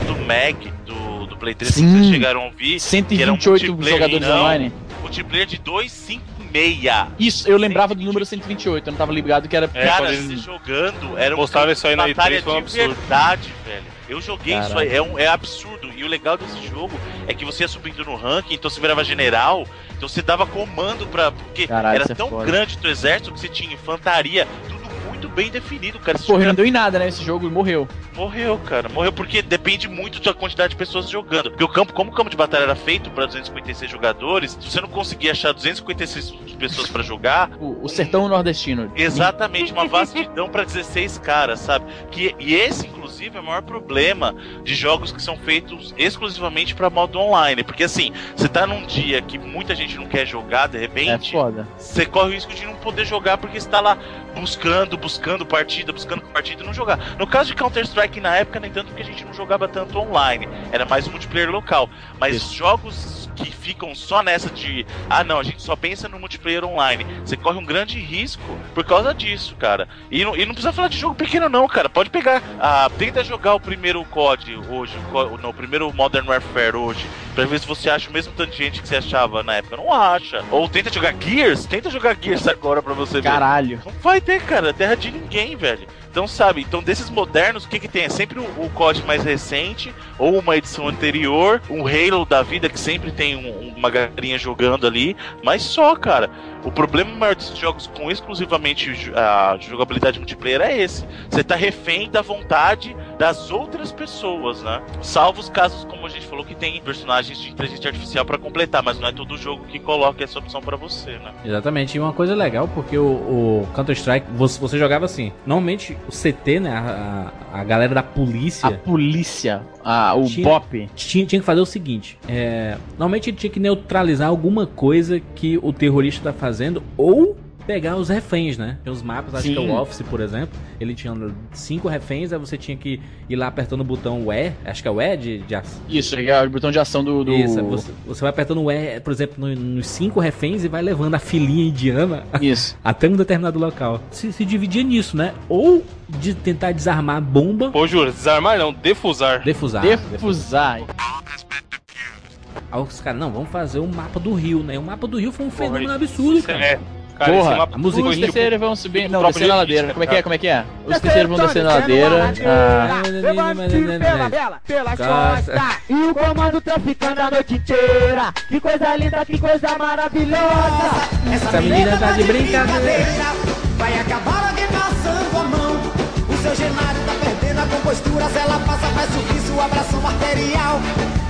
Do Mag, do, do Play 3, que Sim. vocês chegaram a ouvir. que era um 128 jogadores não. online. Multiplayer de 256. Isso, eu lembrava do número 128, eu não tava ligado que era. É, Cara, eles jogando, era um postaram isso aí na batalha E3, foi um de verdade, velho. Eu joguei isso Caralho. aí, é, um, é absurdo. E o legal desse jogo é que você ia subindo no ranking, então você virava general, então você dava comando pra. Porque Caralho, era isso é tão foda. grande o teu exército que você tinha infantaria, tudo muito bem definido, cara. Esse Porra, não deu em nada, né? Esse jogo e morreu. Morreu, cara. Morreu porque depende muito da quantidade de pessoas jogando. Porque o campo, como o campo de batalha era feito pra 256 jogadores, se você não conseguia achar 256 pessoas pra jogar, O, o sertão nordestino. Exatamente, uma vastidão pra 16 caras, sabe? Que, e esse, inclusive, é o maior problema de jogos que são feitos exclusivamente pra modo online. Porque assim, você tá num dia que muita gente não quer jogar, de É repente, foda. você corre o risco de não poder jogar porque você tá lá buscando, buscando partida, buscando partida e não jogar. No caso de Counter-Strike na época, nem tanto porque a gente não jogava tanto online, era mais multiplayer local. Mas Isso. jogos que ficam só nessa de ah não, a gente só pensa no multiplayer online, você corre um grande risco por causa disso, cara. E não, e não precisa falar de jogo pequeno não, cara. Pode pegar, ah, tenta jogar o primeiro COD hoje, o co- não, o primeiro Modern Warfare hoje, pra ver se você acha o mesmo tanto de gente que você achava na época. Não acha. Ou tenta jogar Gears, tenta jogar Gears agora pra você ver. Caralho. Não vai ter, cara. Terra de ninguém, velho. Então, sabe, então desses modernos, o que que tem? É sempre o, o COD mais recente, ou uma edição anterior, um Halo da vida que sempre tem um- uma galerinha jogando ali, mas só, cara. O problema maior desses jogos com exclusivamente a jogabilidade multiplayer é esse. Você tá refém da vontade das outras pessoas, né? Salvo os casos, como a gente falou, que tem personagens de inteligência artificial pra completar, mas não é todo jogo que coloca essa opção pra você, né? Exatamente, e uma coisa legal, porque o, o Counter-Strike, você, você jogava assim. Normalmente o CT, né? A, a- galera da polícia. A polícia, a, o Tinha- BOP. tinha, tinha que fazer o seguinte: é, normalmente ele tinha que neutralizar alguma coisa que o terrorista tá fazendo ou pegar os reféns, né? Tem os mapas, acho Sim. que é o Office, por exemplo. Ele tinha cinco reféns, aí você tinha que ir lá apertando o botão E, acho que é o E de, de ação. Isso, é o botão de ação do. do... Isso, você, você vai apertando o E, por exemplo, no- nos cinco reféns e vai levando a filinha indiana Isso. até um determinado local. Se, se dividia nisso, né? Ou de tentar desarmar a bomba, Pô, juro, desarmar não, defusar. defusar. Defusar. Aí os caras, não, vamos fazer o mapa do Rio, né? O mapa do Rio foi um fenômeno absurdo, isso cara. É. Cara, Porra, esse mapa a música foi Os tipo- terceiros vão subir. Não, descer na de ladeira. elite, Como é que é? cara. Como é que é? Os terceiros vão descer na ladeira. Ah, Pela bela, pela Costa. E o comando traficando a noite inteira Que coisa linda, que coisa maravilhosa Essa menina tá de brincadeira. Vai acabar arregaçando a mão O seu Genário tá perdendo a compostura Se ela passa, vai subir sua pressão arterial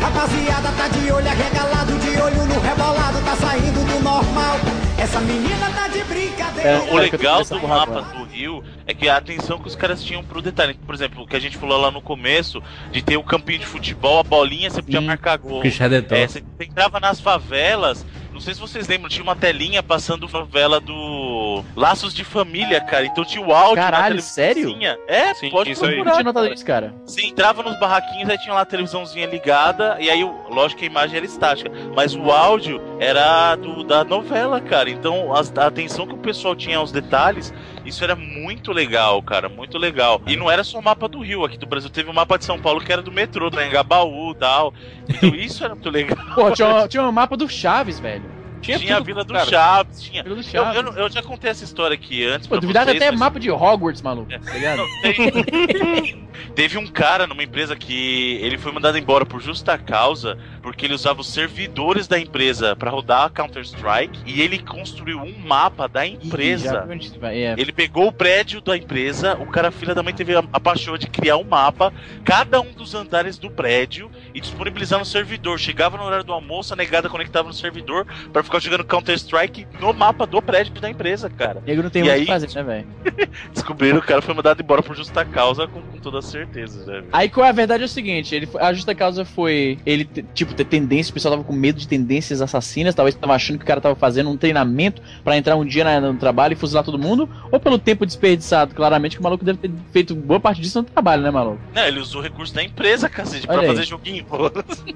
Rapaziada tá de olho arregalado De olho no rebolado, tá saindo do normal Essa menina tá de brincadeira É. O legal do mapa agora. do Rio é que a atenção que os caras tinham pro detalhe. Por exemplo, o que a gente falou lá no começo, de ter o campinho de futebol, a bolinha, você podia Sim. marcar gol. É, você entrava nas favelas, não sei se vocês lembram, tinha uma telinha passando favela do. Laços de Família, cara. Então tinha o áudio. na Caralho, sério? televisãozinha. É, Sim, pode isso aí. Procurar. tinha notado isso, cara. Você entrava nos barraquinhos, aí tinha lá a televisãozinha ligada, e aí, lógico que a imagem era estática, mas o áudio era do, da novela, cara. Então, as- a atenção que o pessoal tinha aos detalhes, isso era muito legal, cara, muito legal. E não era só o mapa do Rio, aqui do Brasil teve o mapa de São Paulo que era do metrô, da Engabaú e tal. Então, isso era muito legal. Pô, tinha um mapa do Chaves, velho. Tinha, Tinha a tudo, Vila do cara. Chaves, tinha. Vila do Eu, Chaves. eu, não- eu já contei essa história aqui antes. Pô, duvidado vocês, até mas- mapa de Hogwarts, maluco. Tá ligado? Teve um cara numa empresa que ele foi mandado embora por justa causa porque ele usava os servidores da empresa pra rodar Counter Strike e ele construiu um mapa da Ih, já empresa. vai, é. Ele pegou o prédio da empresa, o cara filha da mãe teve a, a paixão de criar um mapa, cada um dos andares do prédio e disponibilizar no servidor. Chegava no horário do almoço, a negada conectava no servidor pra ficar jogando Counter Strike no mapa do prédio da empresa, cara. Nego não tem E muito o aí- que fazer, né, velho? Descobriram que o cara foi mandado embora por justa causa com, com toda certeza, né? Aí qual é a verdade é o seguinte, ele, foi- a justa causa foi ele, tipo, ter tendência, o pessoal tava com medo de tendências assassinas, talvez tava achando que o cara tava fazendo um treinamento pra entrar um dia na- no trabalho e fuzilar todo mundo, ou pelo tempo desperdiçado, claramente que o maluco deve ter feito boa parte disso no trabalho, né, maluco? Não, ele usou recurso da empresa, cacete, pra aí. fazer joguinho. pô.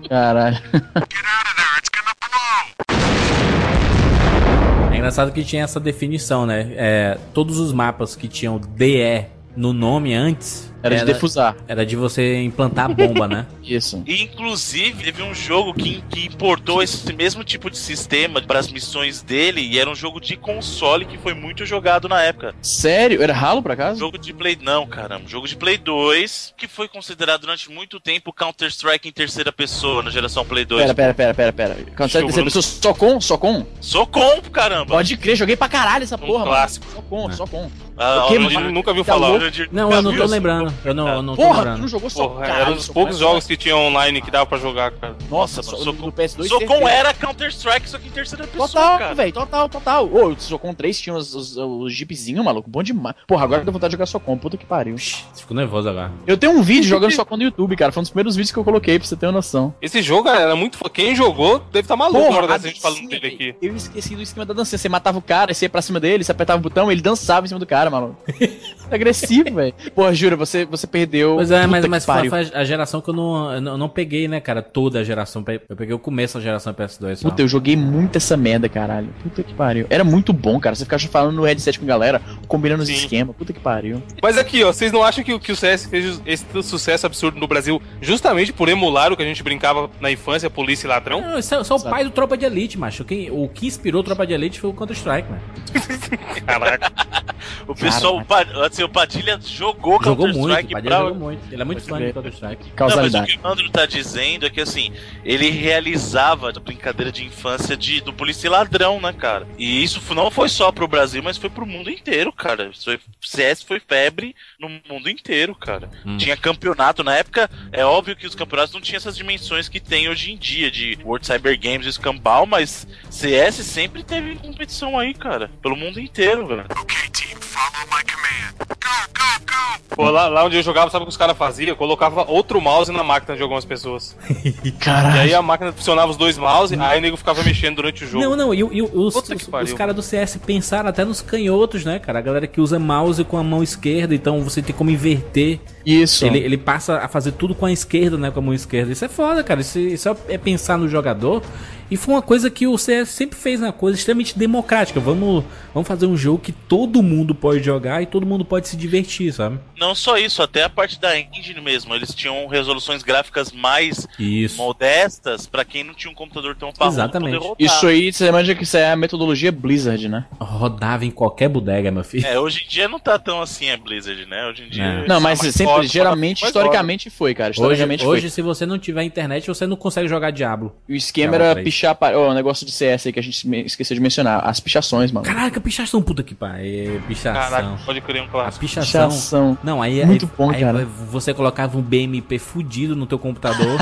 Caralho. É engraçado que tinha essa definição, né? É, todos os mapas que tinham DE no nome antes Era de defusar. era de você implantar a bomba, né? Isso. E, inclusive, teve um jogo que, que importou esse mesmo tipo de sistema para as missões dele, e era um jogo de console que foi muito jogado na época. Sério? Era ralo, por acaso? Jogo de Play. Não, caramba. Jogo de Play 2, que foi considerado durante muito tempo Counter-Strike em terceira pessoa na geração Play 2. Pera, pera, pera, pera, pera. Você Jogo terceira pessoa, só com? Só com? Sou com, caramba. Pode crer, joguei pra caralho essa Um porra, clássico. mano. Só com, só com. Ah, Que a- Nunca- viu Tá falar. louco? Não, eu não tô lembrando. Eu não, eu não tô Porra, tu não jogou só Porra, caralho, era um dos poucos jogos que tinha online que dava pra jogar, cara. Nossa, Nossa, mano, no PS2 Socom certeza. era Counter-Strike, só que em terceira pessoa, Total, cara. velho, total, total. Ô, o Socom 3 tinha os, os, os jeepzinhos, maluco, bom demais. Porra, agora deu vontade de jogar Socom, puta que pariu. Fico nervoso agora. Eu tenho um vídeo jogando Socom no YouTube, cara, foi um dos primeiros vídeos que eu coloquei, pra você ter uma noção. Esse jogo cara, era muito. Quem jogou deve estar maluco na hora dessa gente falando dele aqui. Eu esqueci do esquema da dança. Você matava o cara, você ia pra cima dele, você apertava o botão, ele dançava em cima do cara, maluco. Agressivo, velho. Porra, jura, você, você perdeu. Pois é, mas, mas foi, foi a geração que eu não, eu não eu peguei, né, cara? Toda a geração. Eu peguei o começo da geração PS2. Só. Puta, eu joguei muito essa merda, caralho. Puta que pariu. Era muito bom, cara. Você ficava falando no headset com a galera, combinando os esquemas. Puta que pariu. Mas aqui, ó, vocês não acham que, o- que o CS fez esse sucesso absurdo no Brasil justamente por emular o que a gente brincava na infância, polícia e ladrão? Não, isso é só o pai do Tropa de Elite, macho. Quem, o que inspirou o Tropa de Elite foi o Counter-Strike, mano. Caraca. O pessoal, o Pa- assim, o Padilha jogou Jogou muito, Padilha pra... jogou muito. Ele é muito fã de Counter-Strike. Não, mas o Causalidade. que o Andro tá dizendo é que assim, ele realizava a brincadeira de infância de, do polícia e ladrão, né, cara? E isso não foi só pro Brasil, mas foi pro mundo inteiro, cara. CS foi febre no mundo inteiro, cara. Hum. Tinha campeonato na época, é óbvio que os campeonatos não tinham essas dimensões que tem hoje em dia de World Cyber Games e escambau, mas CS sempre teve competição aí, cara, pelo mundo inteiro, velho. Pô, lá, lá onde eu jogava, sabe o que os caras faziam? Colocava outro mouse na máquina de algumas pessoas. E Caralho. aí a máquina funcionava os dois mouse, aí o nego ficava mexendo durante o jogo. Não, não, e, e os, os, os caras do CS pensaram até nos canhotos, né, cara? A galera que usa mouse com a mão esquerda, então você tem como inverter. Isso. Ele, ele passa a fazer tudo com a esquerda, né? Com a mão esquerda. Isso é foda, cara. Isso, isso é pensar no jogador. E foi uma coisa que o CS sempre fez, uma coisa extremamente democrática. Vamos, vamos fazer um jogo que todo mundo pode jogar e todo mundo pode se divertir, sabe? Não só isso, até a parte da engine mesmo, eles tinham resoluções gráficas mais Isso. modestas pra quem não tinha um computador tão parrudo Exatamente. Isso aí, você manja que isso é a metodologia Blizzard, né? Rodava em qualquer bodega, meu filho. É, hoje em dia não tá tão assim a Blizzard, né? Hoje em dia. É. Não, mas mais sempre, geralmente, historicamente foi, cara. Hoje, Historicamente hoje foi. se você não tiver internet, você não consegue jogar Diablo. O esquema Cara, era três. pichar. pa- Ó, o negócio de CS aí que a gente esqueceu de mencionar. As pichações, mano. Caraca, pichação, puta que pariu. Pichação. Caraca, pode crer um A clássico. pichação. Pichação. Não, aí, Muito aí, bom, aí cara. você colocava um BMP fudido no teu computador.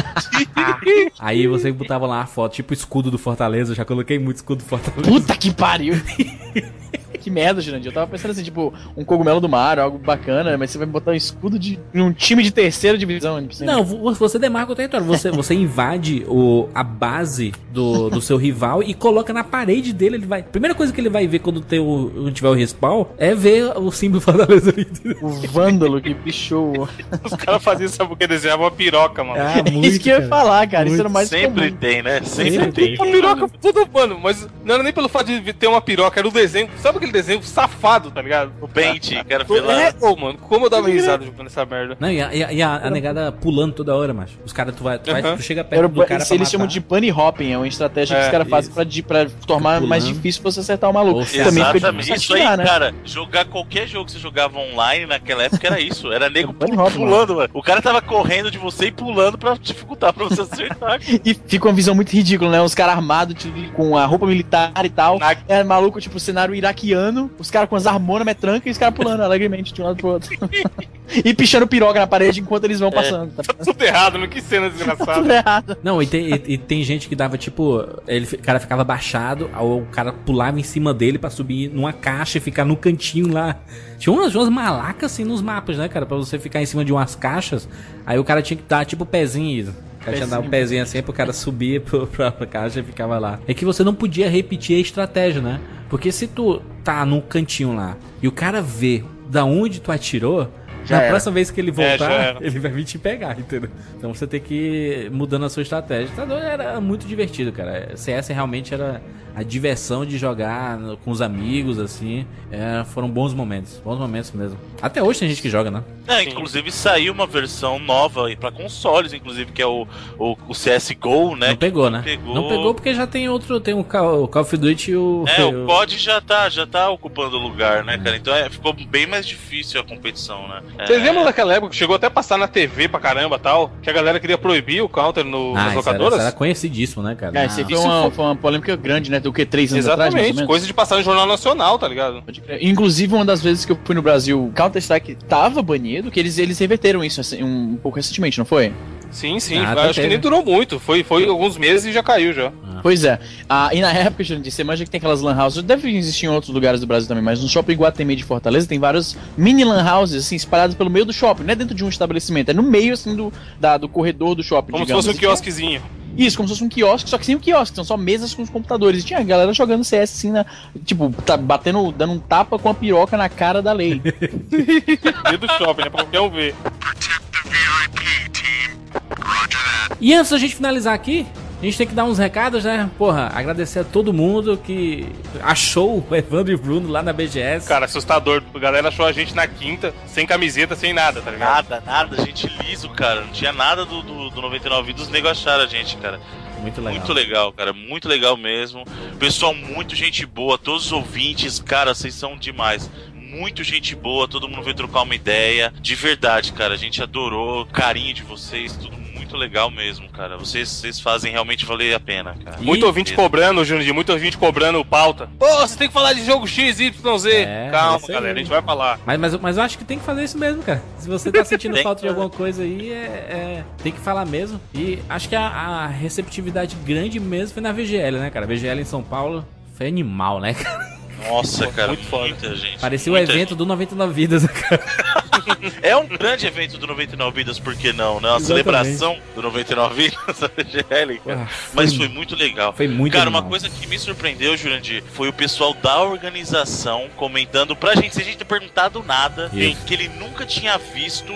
aí você botava lá a foto, tipo escudo do Fortaleza. Eu já coloquei muito escudo do Fortaleza. Puta que pariu! que merda, Jurandir. Eu tava pensando assim, tipo, um cogumelo do mar, algo bacana, mas você vai botar um escudo de um time de terceira divisão. Não, precisa- Não, vo- você demarca o território. Você, você invade o, a base do, do seu rival e coloca na parede dele. Ele vai. A primeira coisa que ele vai ver quando tem o, quando tiver o respawn é ver o símbolo Fortaleza ali. O vândalo que bichou. Os caras faziam isso porque desenhavam uma piroca, mano. Ah, É isso que eu ia falar, cara. Isso Muito. era o mais Sempre comum. tem, né? Sempre Sempre tem. Uma piroca, tudo, mano, mas não era nem pelo fato de ter uma piroca, era o desenho. Sabe aquele desenho safado, tá ligado? O pente, cara, É, pelado. ô, mano, como eu dava risada jogando essa merda. Não, e a, e a- e a- a negada pulando toda hora, macho. Os caras, tu vai, tu, vai, Aham. tu chega perto Era, do cara eles pra eles matar. chamam de bunny hopping, é uma estratégia que É, os caras fazem pra, pra tornar Pulando. mais difícil você acertar o maluco. Seja, Também Exatamente. difícil Isso aí, né? cara, jogar qualquer jogo que você jogava online naquela época era isso. Era nego É bunny pulando, mano. O cara tava correndo de você e pulando pra dificultar pra você acertar. E fica uma visão muito ridícula, né? Os caras armados tipo, com a roupa militar e tal. Na- É maluco, tipo, cenário iraquiano, os caras com as harmonas metranca e os caras pulando alegremente de um lado pro outro. e pichando piroga na parede enquanto eles vão passando. Tá Tá tudo errado, mano. Que cena desgraçada. tudo errado. Não, e tem, e- e tem gente que dava tipo. Ele, o cara ficava baixado, o cara pulava em cima dele pra subir numa caixa e ficar no cantinho lá. Tinha umas, umas malacas assim nos mapas, né, cara? Pra você ficar em cima de umas caixas. Aí o cara tinha que dar tipo pezinho. O cara tinha que dar um pezinho assim pro cara subir pro, pra, pra caixa e ficava lá. É que você não podia repetir a estratégia, né? Porque se tu tá num cantinho lá e o cara vê da onde tu atirou. Já na era. próxima vez que ele É, voltar, era. ele vai vir te pegar, entendeu? Então você tem que ir mudando a sua estratégia. Tá? Era muito divertido, cara. CS realmente era a diversão de jogar com os amigos, assim. É, foram bons momentos. Bons momentos mesmo. Até hoje tem gente que joga, né? É, inclusive saiu uma versão nova aí pra consoles, inclusive, que é o, o, o CSGO, né? não pegou, né? pegou. Não pegou porque já tem outro. Tem o Call, o Call of Duty e o. É, o COD já tá, já tá ocupando o lugar, né, cara? Então é, ficou bem mais difícil a competição, né? É, Vocês lembram daquela época que chegou até a passar na TV pra caramba tal? Que a galera queria proibir o counter no, Ah, nas isso era, locadoras? isso era conhecidíssimo, né, cara? É, isso aí Não. foi Isso uma, foi uma polêmica grande, né? Do que três anos atrás, mais ou Exatamente, coisa de passar no Jornal Nacional, tá ligado? Inclusive, uma das vezes que eu fui no Brasil, Counter-Strike tava banido, que eles, eles reverteram isso assim, um pouco recentemente, não foi? Sim, sim. Ah, acho que nem durou muito. Foi, foi alguns meses e já caiu já. Pois é. Ah, e na época, Jurandir, você imagina que tem aquelas lan houses, deve existir em outros lugares do Brasil também, mas no shopping Guatemi de Fortaleza tem vários mini lan houses, assim, espalhados pelo meio do shopping, não é dentro de um estabelecimento, é no meio, assim, do, da- do corredor do shopping, Como se digamos. fosse um E tinha- quiosquezinho. Isso, como se fosse um quiosque, só que sem o quiosque, são só mesas com os computadores. E tinha a galera jogando CS assim, na, tipo, tá batendo, dando um tapa com a piroca na cara da lei. Dentro do shopping, né? Pra qualquer um ver. E antes da gente finalizar aqui, a gente tem que dar uns recados, né? Porra, agradecer a todo mundo que achou o Evandro e o Bruno lá na BGS. Cara, assustador. A galera achou a gente na quinta, sem camiseta, sem nada, tá ligado? Nada, nada, gente liso, cara. Não tinha nada do, do, do 99 Vidas, os nego acharam a gente, cara. Muito legal. Muito legal, cara. Muito legal mesmo. Pessoal, muito gente boa. Todos os ouvintes, cara, vocês são demais. Muito gente boa, todo mundo veio trocar uma ideia. De verdade, cara, a gente adorou o carinho de vocês, tudo muito legal mesmo, cara. Vocês, vocês fazem realmente valer a pena, cara. Muito Ih, ouvinte mesmo. cobrando, Júnior, muito ouvinte cobrando pauta. Pô, você tem que falar de jogo X, Y, Z. É, Calma, galera, a gente vai falar. Mas, mas, mas eu acho que tem que fazer isso mesmo, cara. Se você tá sentindo falta de alguma coisa aí, é, é- tem que falar mesmo. E acho que a, a receptividade grande mesmo foi na VGL, né, cara? A VGL em São Paulo foi animal, né, cara? Nossa, cara, muito foda. muita gente. Parecia o muita evento do 99 Vidas, cara. gente. É um grande evento do 99 Vidas, por que não, né? Uma Exatamente. celebração do 99 Vidas da VGL, cara. Mas foi muito legal. Foi muito Cara, uma animal. coisa que me surpreendeu, Jurandir, foi o pessoal da organização comentando pra gente, sem a gente ter perguntado nada, Isso. que ele nunca tinha visto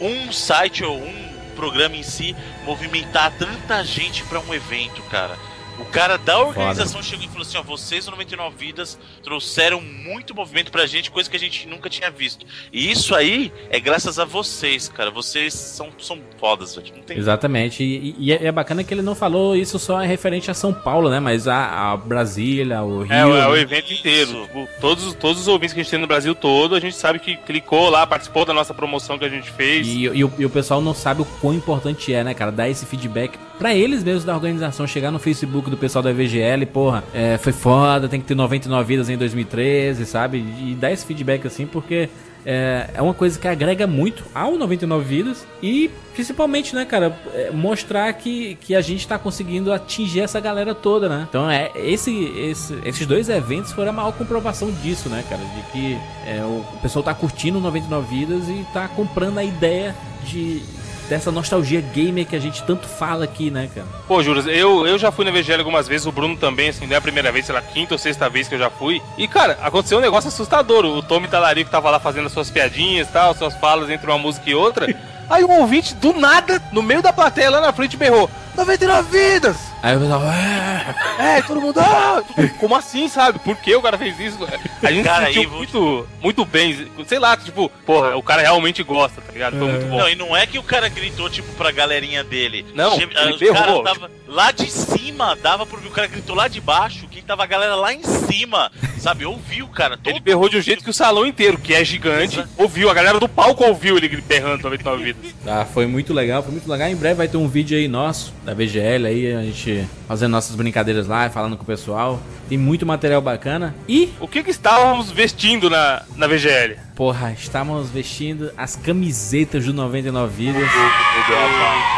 um site ou um programa em si movimentar tanta gente pra um evento, cara. O cara da organização chegou e falou assim: ó, vocês do 99 Vidas trouxeram muito movimento pra gente, coisa que a gente nunca tinha visto. E isso aí é graças a vocês, cara. Vocês são, são fodas, velho. Não tem Exatamente. E, e é é bacana que ele não falou isso só é referente a São Paulo, né? Mas a, a Brasília, o Rio. É, o- é o né? evento inteiro. Tipo, Todos, todos os ouvintes que a gente tem no Brasil todo, a gente sabe que clicou lá, participou da nossa promoção que a gente fez. E, e o, e o pessoal não sabe o quão importante é, né, cara? Dar esse feedback pra eles mesmos da organização chegar no Facebook do pessoal da VGL, porra, é, foi foda, tem que ter 99 vidas em 2013, sabe? E dar esse feedback assim, porque é, é uma coisa que agrega muito ao 99 Vidas e principalmente, né, cara, é, mostrar que, que a gente tá conseguindo atingir essa galera toda, né? Então, é, esse, esse, esses dois eventos foram a maior comprovação disso, né, cara? De que é, o, pessoal tá curtindo o 99 Vidas e tá comprando a ideia de dessa nostalgia gamer que a gente tanto fala aqui, né, cara? Pô, Juras, eu, eu já fui na VGL algumas vezes, o Bruno também, assim, não é a primeira vez, sei lá, quinta ou sexta vez que eu já fui. E, cara, aconteceu um negócio assustador. O Tommy Talarico tava lá fazendo as suas piadinhas e tal, suas falas entre uma música e outra. Aí um ouvinte, do nada, no meio da plateia lá na frente, berrou: 99 vidas! Aí o pessoal, é, É, todo mundo. Ah! Como assim, sabe? Por que o cara fez isso? A gente Cara, se sentiu muito, muito bem. Sei lá, tipo, porra, o cara realmente gosta, tá ligado? Foi muito bom. Não, e não é que o cara gritou, tipo, pra galerinha dele. Não, Che- ele berrou, tava lá de cima, dava pra ouvir o cara gritou lá de baixo, quem tava a galera lá em cima, sabe? Ouviu, cara. Todo Ele berrou de um jeito que o salão inteiro, que é gigante, ouviu. A galera do palco ouviu ele berrando 99 vidas. Tá, foi muito legal, foi muito legal. Em breve vai ter um vídeo aí nosso, da VGL, aí a gente fazendo nossas brincadeiras lá, falando com o pessoal. Tem muito material bacana. E, O que que estávamos vestindo na, na VGL? porra, estávamos vestindo as camisetas do 99 Vidas.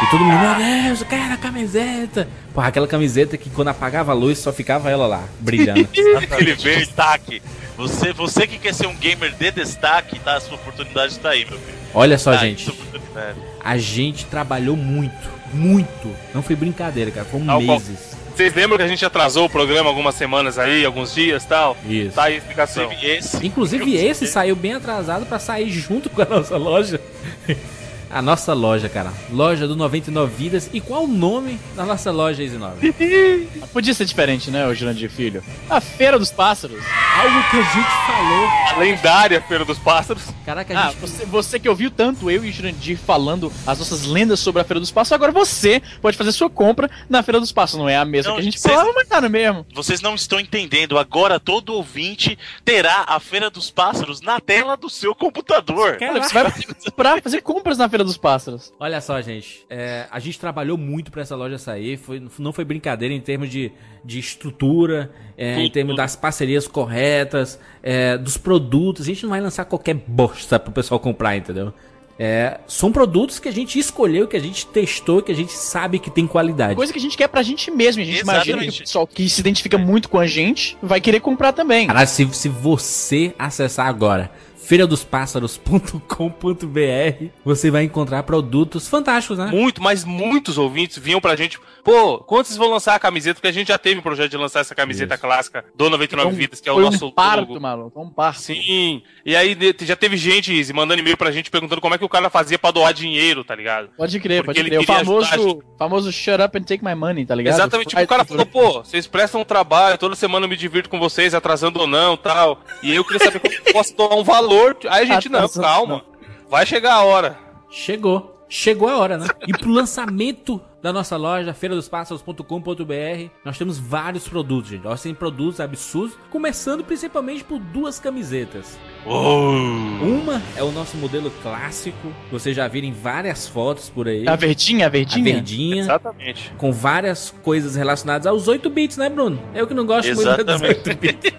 E todo mundo, meu Deus, eu quero a camiseta. Porra, aquela camiseta que quando apagava a luz só ficava ela lá, brilhando. Aquele destaque. Você, você que quer ser um gamer de destaque, tá? A sua oportunidade tá aí, meu filho. Olha só, Tá, gente, a gente trabalhou muito, muito. Não foi brincadeira, cara, foram qual- meses. Vocês lembram que a gente atrasou o programa algumas semanas aí, alguns dias e tal? Isso. Tá aí a explicação. Inclusive, esse. Inclusive esse saiu bem atrasado pra sair junto com a nossa loja. A nossa loja, cara. Loja do 99 Vidas. E qual o nome da nossa loja, Easy 9? Podia ser diferente, né, o Jurandir Filho? A Feira dos Pássaros. Algo que a gente falou. A lendária Feira dos Pássaros. Caraca, a Ah, gente... você, você que ouviu tanto eu e o Jurandir falando as nossas lendas sobre a Feira dos Pássaros, agora você pode fazer sua compra na Feira dos Pássaros. Não é a mesma Não, que a gente vocês- falava, mas tá no mesmo. Vocês não estão entendendo. Agora todo ouvinte terá a Feira dos Pássaros na tela do seu computador. Olha, você vai pra fazer compras na Feira dos Pássaros. Olha só, gente. é, a gente trabalhou muito pra essa loja sair. Foi, não foi brincadeira em termos de, de estrutura, é, em termos das parcerias corretas, é, dos produtos. A gente não vai lançar qualquer bosta pro pessoal comprar, entendeu? É, são produtos que a gente escolheu, que a gente testou, que a gente sabe que tem qualidade. Coisa que a gente quer pra gente mesmo. A gente imagina que Exatamente. o pessoal que se identifica muito com a gente vai querer comprar também. Caralho, se, se você acessar agora feiradosπássaros.com.br, você vai encontrar produtos fantásticos, né? Muito, mas muitos ouvintes vinham pra gente. Pô, quando vocês vão lançar a camiseta? Porque a gente já teve um projeto de lançar essa camiseta Isso. clássica do 99 Foi um- Vidas, que é o nosso um parto, logo. maluco. Um parto. Sim. E aí já teve gente Izzy, mandando e-mail pra gente perguntando como é que o cara fazia pra doar dinheiro, tá ligado? Pode crer, Porque pode ele crer. O ajudar famoso, famoso shut up and take my money, tá ligado? Exatamente, tipo, o cara falou, pô, vocês prestam um trabalho, toda semana eu me divirto com vocês, atrasando ou não, tal. E aí eu queria saber como eu posso doar um valor. Aí a gente, não, Atrasando, calma. Vai chegar a hora. Chegou. Chegou a hora, né? E pro lançamento da nossa loja, feiradosπássaros.com.br, nós temos vários produtos, gente. Nós temos produtos absurdos, começando principalmente por duas camisetas. Uma é o nosso modelo clássico, vocês já viram em várias fotos por aí. A verdinha, a A verdinha? verdinha, Exatamente. com várias coisas relacionadas aos 8 bits, né, Bruno? Eu que não gosto muito dos Exatamente. 8 bits.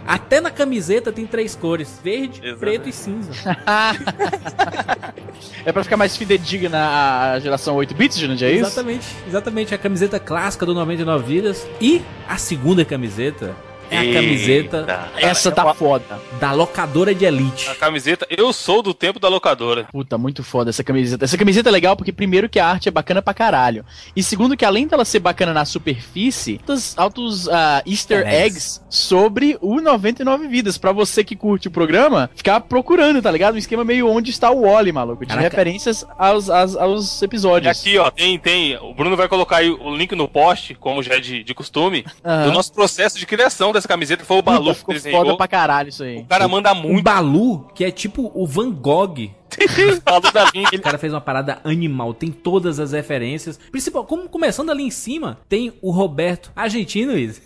Até na camiseta tem três cores: verde, Exatamente. preto e cinza. É pra ficar mais fidedigna a geração 8 bits, Jurandir, é isso? Exatamente, exatamente. A camiseta clássica do 99 Vidas. E a segunda camiseta é a camiseta Eita. Essa tá foda. da locadora de Elite. A camiseta, eu sou do tempo da locadora. Puta, muito foda essa camiseta. Essa camiseta é legal porque, primeiro, que a arte é bacana pra caralho. E segundo, que além dela ser bacana na superfície, altos, altos ah, easter Easter eggs. sobre o 99 Vidas. Pra você que curte o programa, ficar procurando, tá ligado? Um esquema meio onde está o Wally, maluco. De Caraca. referências aos, aos, aos E episódios. aqui, ó, tem, tem. O Bruno vai colocar aí o link no post, como já é de, de costume, Aham. do nosso processo de criação dessa camiseta. Foi o Puta, Balu que ficou desenhou. foda pra caralho isso aí. O cara manda Um muito. Balu, que é tipo o Van Gogh. Balu da Vinci. O cara fez uma parada animal, tem todas as referências. Principal, como começando ali em cima, tem o Roberto, argentino, isso.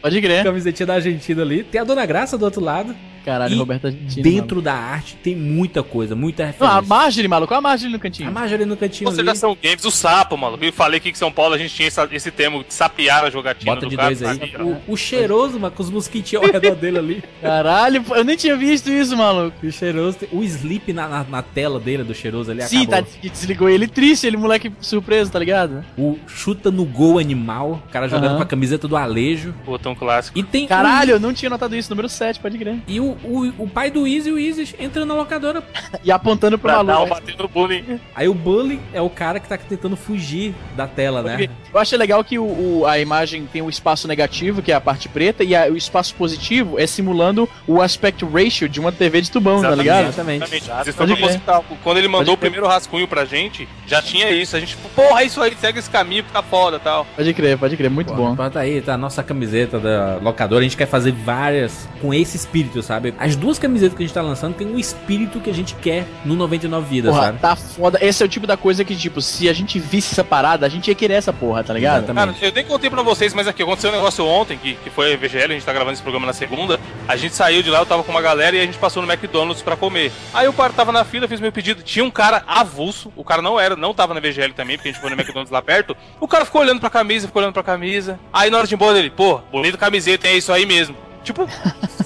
Pode crer. Camisetinha da Argentina ali. Tem a Dona Graça do outro lado. Caralho, E Roberta Argentina. Dentro da arte tem muita coisa, muita maluco. Não, a referência. Marjorie, maluco. A Marjorie no cantinho. A Marjorie no cantinho ali, Consideração Games, o sapo, mano. Eu falei aqui que em São Paulo a gente tinha essa- esse termo de sapear a jogatina bota do de cara. dois aí. O, o cheiroso, mano, com os mosquitinhos ao redor dele ali. Caralho, eu nem tinha visto isso, maluco. O cheiroso, o sleep na, na, na tela dele, do cheiroso ali, Sim, tá, acabou. que desligou ele triste, ele moleque surpreso, tá ligado? O chuta no gol animal, o cara jogando Aham. com a camiseta do Alejo. Botão clássico. E tem Caralho, eu não tinha notado isso, número 7, pode crer. E o, o, o pai do Easy, o Easy, entra na locadora. E apontando pro maluco. batendo bullying. Aí o Bully é o cara que tá tentando fugir da tela, né? Eu acho legal que o, o- a imagem tem o espaço negativo, que é a parte preta, e a- o espaço positivo é simulando o aspect ratio de uma TV de tubão, tá Exatamente. ligado? Exatamente. Exatamente. Proposital. Quando ele mandou Pode o primeiro rascunho pra gente, já tinha isso. A gente, porra, é isso aí, segue esse caminho, fica foda e tal. Pode crer, pode crer, muito bom. Então tá aí, tá a nossa camiseta da locadora. A gente quer fazer várias com esse espírito, sabe? As duas camisetas que a gente tá lançando tem um espírito que a gente quer no 99 Vidas, Porra, sabe? tá foda. Esse é o tipo da coisa que, tipo, se a gente visse essa parada, a gente ia querer essa porra, tá ligado? Exatamente. Cara, eu nem contei pra vocês, mas aqui aconteceu um negócio ontem, que, que foi a VGL, a gente tá gravando esse programa na segunda. A gente saiu de lá, eu tava com uma galera e a gente passou no McDonald's pra comer. Aí o cara tava na fila, fiz meu pedido. Tinha um cara avulso, o cara não era, não tava na VGL também, porque a gente foi no McDonald's lá perto. O cara ficou olhando pra camisa, ficou olhando pra camisa. Aí na hora de embora ele, pô, bonito camiseta, é isso aí mesmo. Tipo,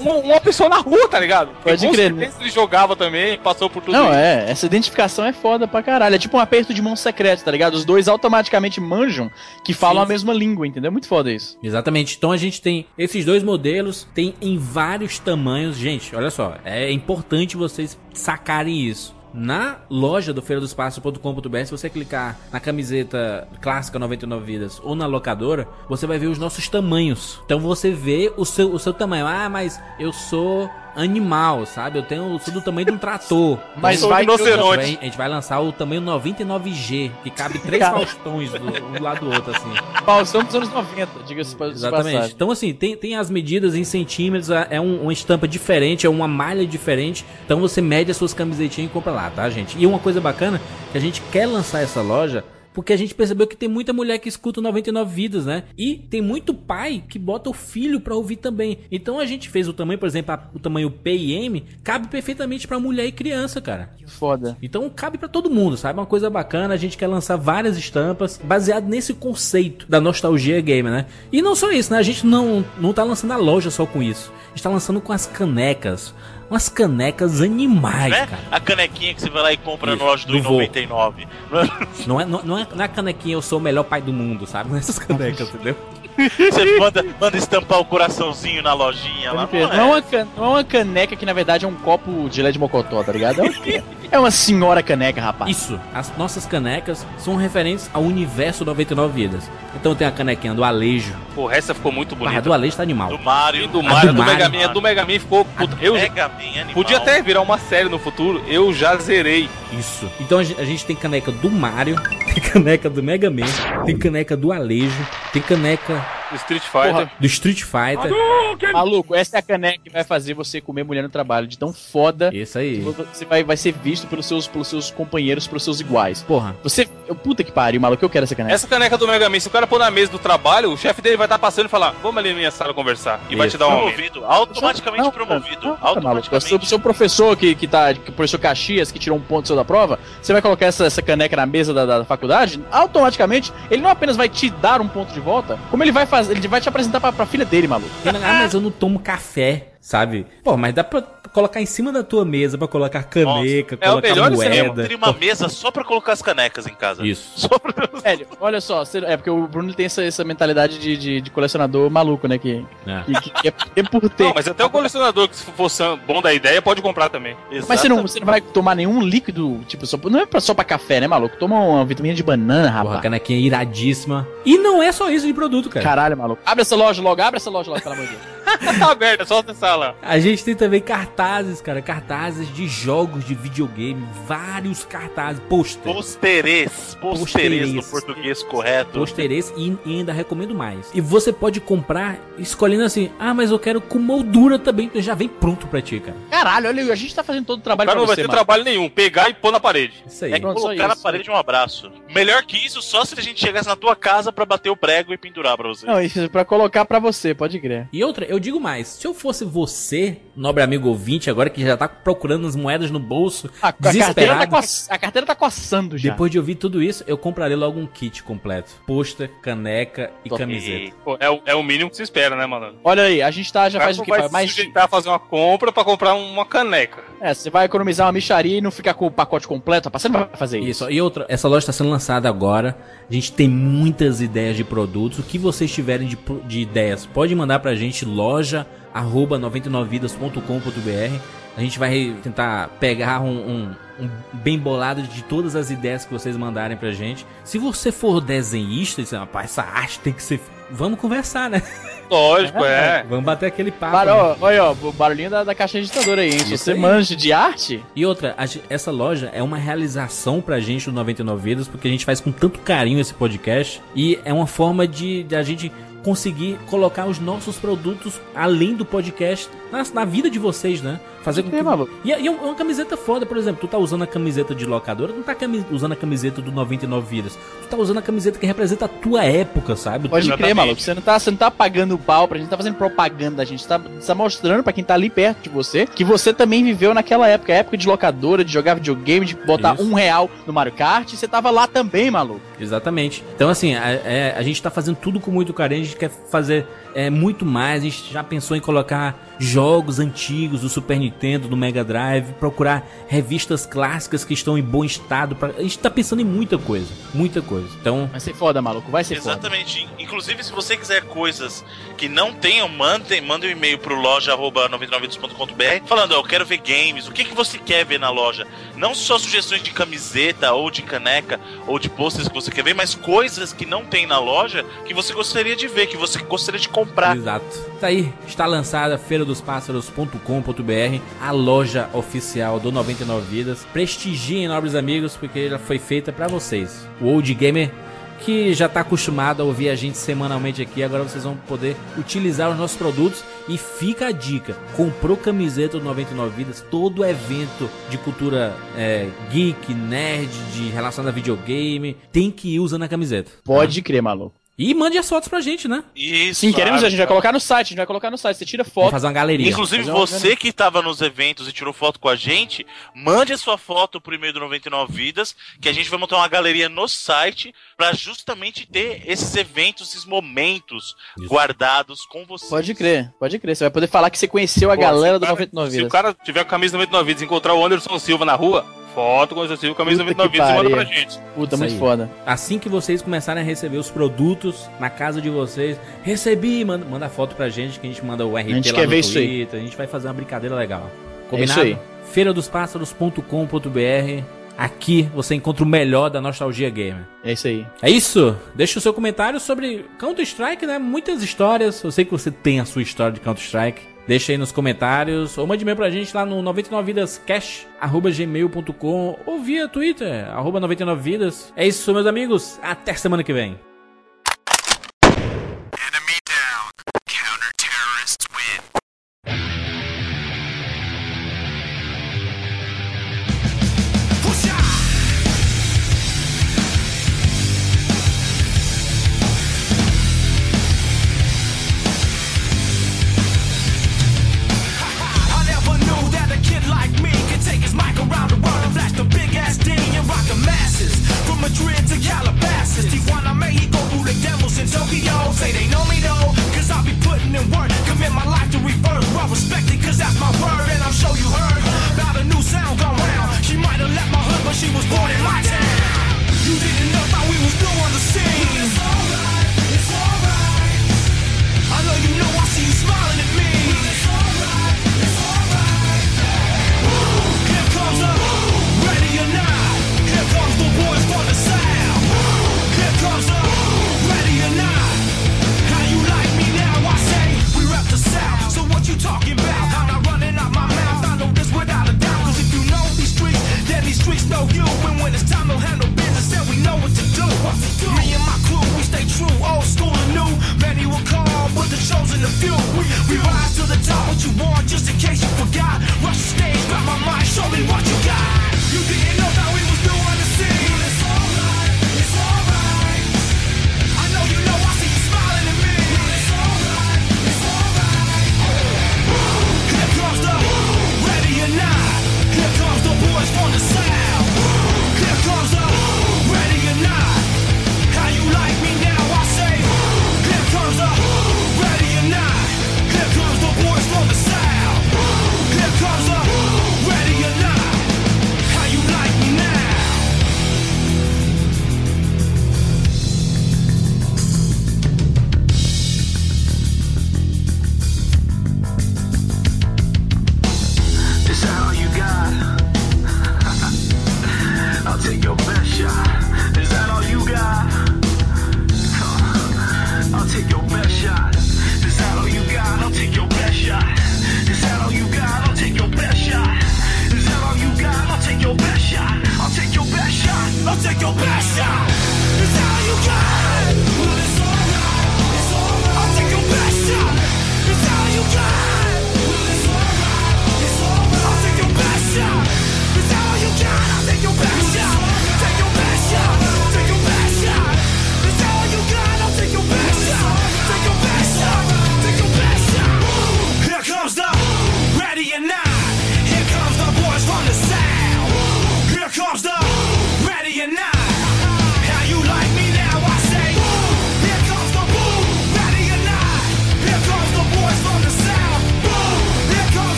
uma, uma pessoa na rua, tá ligado? Pode crer, certeza ele jogava também, passou por tudo Não, isso. é, essa identificação é foda pra caralho. É tipo um aperto de mão secreto, tá ligado? Os dois automaticamente manjam que falam a mesma língua, entendeu? Muito foda isso. Exatamente. Então a gente tem esses dois modelos, tem em vários tamanhos. Gente, olha só, é importante vocês sacarem isso. Na loja do feira do se você clicar na camiseta clássica 99 vidas ou na locadora, você vai ver os nossos tamanhos. Então você vê o seu, o seu tamanho. Ah, mas eu sou animal, sabe? Eu tenho eu sou do tamanho de um trator. Mas Então, vai rinoceronte. a gente vai lançar o tamanho 99G, que cabe três. Faustões do, um lado do outro assim. Faustão dos anos 90, diga-se pa- de Exatamente. passagem. Então, assim, tem, tem as medidas em centímetros, é é um- uma estampa diferente, é uma malha diferente. Então você mede as suas camisetinhas e compra lá, tá, gente? E uma coisa bacana, que a gente quer lançar essa loja. Porque a gente percebeu que tem muita mulher que escuta o 99 vidas, né? E tem muito pai que bota o filho pra ouvir também. Então a gente fez o tamanho, por exemplo, a- o tamanho P e M, cabe perfeitamente pra mulher e criança, cara. Foda. Então cabe pra todo mundo, sabe? Uma coisa bacana, a gente quer lançar várias estampas baseado nesse conceito da nostalgia gamer, né? E não só isso, né? A gente não, não tá lançando a loja só com isso. A gente tá lançando com as canecas. Umas canecas animais, Né? cara. A canequinha que você vai lá e compra Isso, no loja do do vô. 99. Não é, não, não é na canequinha eu sou o melhor pai do mundo, sabe? Nessas canecas, entendeu? Você manda, manda estampar o coraçãozinho na lojinha lá. Não Não é, é. uma can- não é uma caneca que na verdade é um copo de leite mocotó, tá ligado? É uma, é uma senhora caneca, rapaz. Isso, as nossas canecas são referentes ao universo 99 vidas. Então tem a canequinha do Alejo. Porra, essa ficou muito bonita. do Alejo tá animal. Do Mario. E do A Mario, do do Mega Mario. Man, a do Mega Man ficou. Puta, eu, Mega Man animal. Podia até virar uma série no futuro, eu já zerei. Isso. Então a gen- a gente tem caneca do Mario, tem caneca do Mega Man, tem caneca do Alejo, tem caneca Later. O Street Fighter. Porra. do Street Fighter. Maluco, essa é a caneca que vai fazer você comer mulher no trabalho de tão foda. Isso aí. Você vai, vai ser visto pelos seus, pelos seus companheiros, pelos seus iguais. Porra. Você. eu- Puta que pariu, maluco, eu quero essa caneca. Essa caneca do Mega Man, se o cara pôr na mesa do trabalho, o chefe dele vai estar passando e falar: Vamos ali na minha sala conversar. E vai te dar um. Promovido. Automaticamente Não, promovido. não, não, maluco. O automaticamente. seu, seu professor que, que tá. Que o professor Caxias, que tirou um ponto seu da prova, você vai colocar essa, essa caneca na mesa da, da faculdade, automaticamente, ele não apenas vai te dar um ponto de volta, como ele vai fazer. Ele vai te apresentar pra, pra filha dele, maluco. Ah, mas eu não tomo café, sabe? Pô, mas dá pra colocar em cima da tua mesa pra colocar caneca, é o colocar melhor moeda. Teria uma mesa só pra colocar as canecas em casa. Isso. Só pra... Velho, olha só, é porque o Bruno tem essa, essa mentalidade de, de, de colecionador maluco, né? Que, É. que, que é, é por ter. Não, mas até o colecionador que se fosse bom da ideia pode comprar também. Mas você não, você não vai tomar nenhum líquido, tipo, só, não é pra- só pra café, né, maluco? Toma uma vitamina de banana, Porra, a rapaz. canequinha iradíssima. E não é só isso de produto, cara. Caralho, maluco. Abre essa loja logo, abre essa loja logo, pelo amor de Deus. tá aberto, é só acessar lá. A gente tem também cartazes, cara. Cartazes de jogos de videogame. Vários cartazes. Pôster. Posterês. Posterês no português correto. Posterês e, e ainda recomendo mais. E você pode comprar escolhendo assim: ah, mas eu quero com moldura também. Já vem pronto pra ti, cara. Caralho, olha, a gente tá fazendo todo o O trabalho cara não pra vai você, ter mano. trabalho nenhum. Pegar e pôr na parede. Isso aí. É Pronto, colocar na parede um abraço. Melhor que isso, só se a gente chegasse na tua casa pra bater o prego e pendurar pra você. Não, isso é pra colocar pra você, pode crer. E outra, eu digo mais: se eu fosse você, nobre amigo ouvinte, agora que já tá procurando as moedas no bolso, A, a carteira tá desesperado. coça- a carteira tá coçando já. Depois de ouvir tudo isso, eu comprarei logo um kit completo. Pôster, caneca e Top. camiseta. Pô, é, o- é o mínimo que se espera, né, mano? Olha aí, a gente tá, já faz o que? vai mais. sujeitar a fazer uma compra pra comprar uma caneca. É, você vai economizar uma micharia e não ficar com o pacote completo, rapaz. Você não vai fazer isso. Isso, e outra, essa loja está sendo lançada agora. A gente tem muitas ideias de produtos. O que vocês tiverem de, de ideias, pode mandar pra gente loja arroba 99vidas.com.br. A gente vai tentar pegar um, um- um bem bolado de todas as ideias que vocês mandarem pra gente. Se você for desenhista dizer, rapaz, essa arte tem que ser. Vamos conversar, né? Lógico, é. Vamos bater aquele papo. Para, né? olha, ó, o barulhinho da, da caixa registradora aí, hein? Isso você aí. manja de arte, E outra, a essa loja é uma realização pra gente do 99 Vidas, porque a gente faz com tanto carinho esse podcast. E é uma forma de, de a gente conseguir colocar os nossos produtos além do podcast na, na vida de vocês, né? Fazer com que... maluco. E, é- e é uma camiseta foda, por exemplo, tu tá usando a camiseta de locadora, tu não tá cami- usando a camiseta do 99 Vidas. Tu tá usando a camiseta que representa a tua época, sabe? pode Exatamente. crer, maluco. Você não, tá, você não tá pagando pau pra gente, tá fazendo propaganda da gente. Você tá, você tá mostrando pra quem tá ali perto de você que você também viveu naquela época, a época de locadora, de jogar videogame, de botar Isso. um real no Mario Kart, e você tava lá também, maluco. Exatamente. Então, assim, a, é- a gente tá fazendo tudo com muito carinho, a gente quer fazer é, muito mais. A gente já pensou em colocar jogos antigos do Super Nintendo, do Mega Drive, procurar revistas clássicas que estão em bom estado. Pra... A gente tá pensando em muita coisa, muita coisa. Então, Vai ser foda, maluco, vai ser foda. Exatamente. Inclusive, se você quiser coisas que não tenham, mandem, manda um e-mail pro loja.99vidas.com.br falando, eu quero ver games, o que, que você quer ver na loja? Não só sugestões de camiseta, ou de caneca, ou de posters que você quer ver, mas coisas que não tem na loja que você gostaria de ver, que você gostaria de comprar. exato. Tá aí, está lançada feiradosπássaros.com.br, a loja oficial do 99 Vidas. Prestigiem, nobres amigos, porque ela foi feita pra vocês. O Old Gamer que já tá acostumado a ouvir a gente semanalmente aqui, agora vocês vão poder utilizar os nossos produtos e fica a dica, comprou camiseta do 99 Vidas, todo evento de cultura é, geek, nerd, de relacionado a videogame, tem que ir usando a camiseta. Pode crer, maluco. E mande as fotos pra gente, né? Isso. Sim, queremos, a gente vai colocar no site, a gente vai colocar no site. Você tira Vamos foto. fazer uma galeria. Inclusive, uma você que estava nos eventos e tirou foto com a gente, mande a sua foto pro e-mail do 99 Vidas, que a gente vai montar uma galeria no site para justamente ter esses eventos, esses momentos Isso. guardados com você. Pode crer, pode crer. Você vai poder falar que você conheceu a Pô, galera do cara- 99 Se o Vidas. cara tiver com a camisa 99 vidas e encontrar o Anderson Silva na rua, foto com o Anderson Silva, camisa Puta 99 que vidas e manda pra gente. Puta, Isso muito foda. Assim que vocês começarem a receber os produtos na casa de vocês, recebi, manda, manda foto pra gente, que a gente manda o RT gente lá quer no ver isso aí. Twitter, a gente vai fazer uma brincadeira legal. É Combinado? isso aí. Feiradosπássaros.com.br Aqui você encontra o melhor da nostalgia gamer. É isso aí. É isso? Deixa o seu comentário sobre Counter-Strike, né? Muitas histórias. Eu sei que você tem a sua história de Counter-Strike. Deixa aí nos comentários. Ou mande e-mail pra gente lá no 99vidascash.gmail.com ou via Twitter, arroba 99vidas. É isso, meus amigos. Até semana que vem.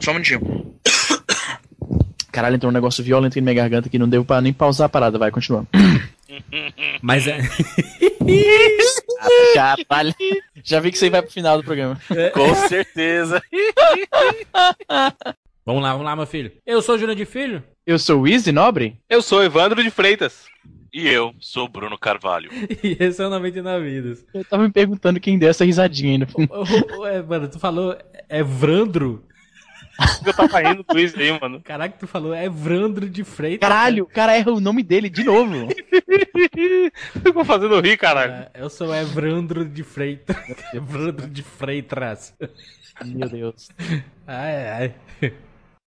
Só um minutinho. Caralho, entrou um negócio violento aqui na minha garganta que não deu pra nem pausar a parada. Vai, continua. Mas é. Caralho. Já vi que você vai pro final do programa. Com certeza. Vamos lá, vamos lá, meu filho. Eu sou o Júnior de Filho. Eu sou o Easy Nobre? Eu sou Evandro de Freitas. E eu sou o Bruno Carvalho. E esse é o 99 Vidas. Eu tava me perguntando quem deu essa risadinha ainda. Ô, ô, é, mano, tu falou Evrandro? Eu tava rindo com isso aí, mano. Caraca, tu falou Evrandro de Freitas. Caralho, o cara erra o nome dele de novo. Ficou fazendo rir, caralho. É, Eu sou Evrandro de Freitas. Evrandro de Freitas. Meu Deus. Ai, ai.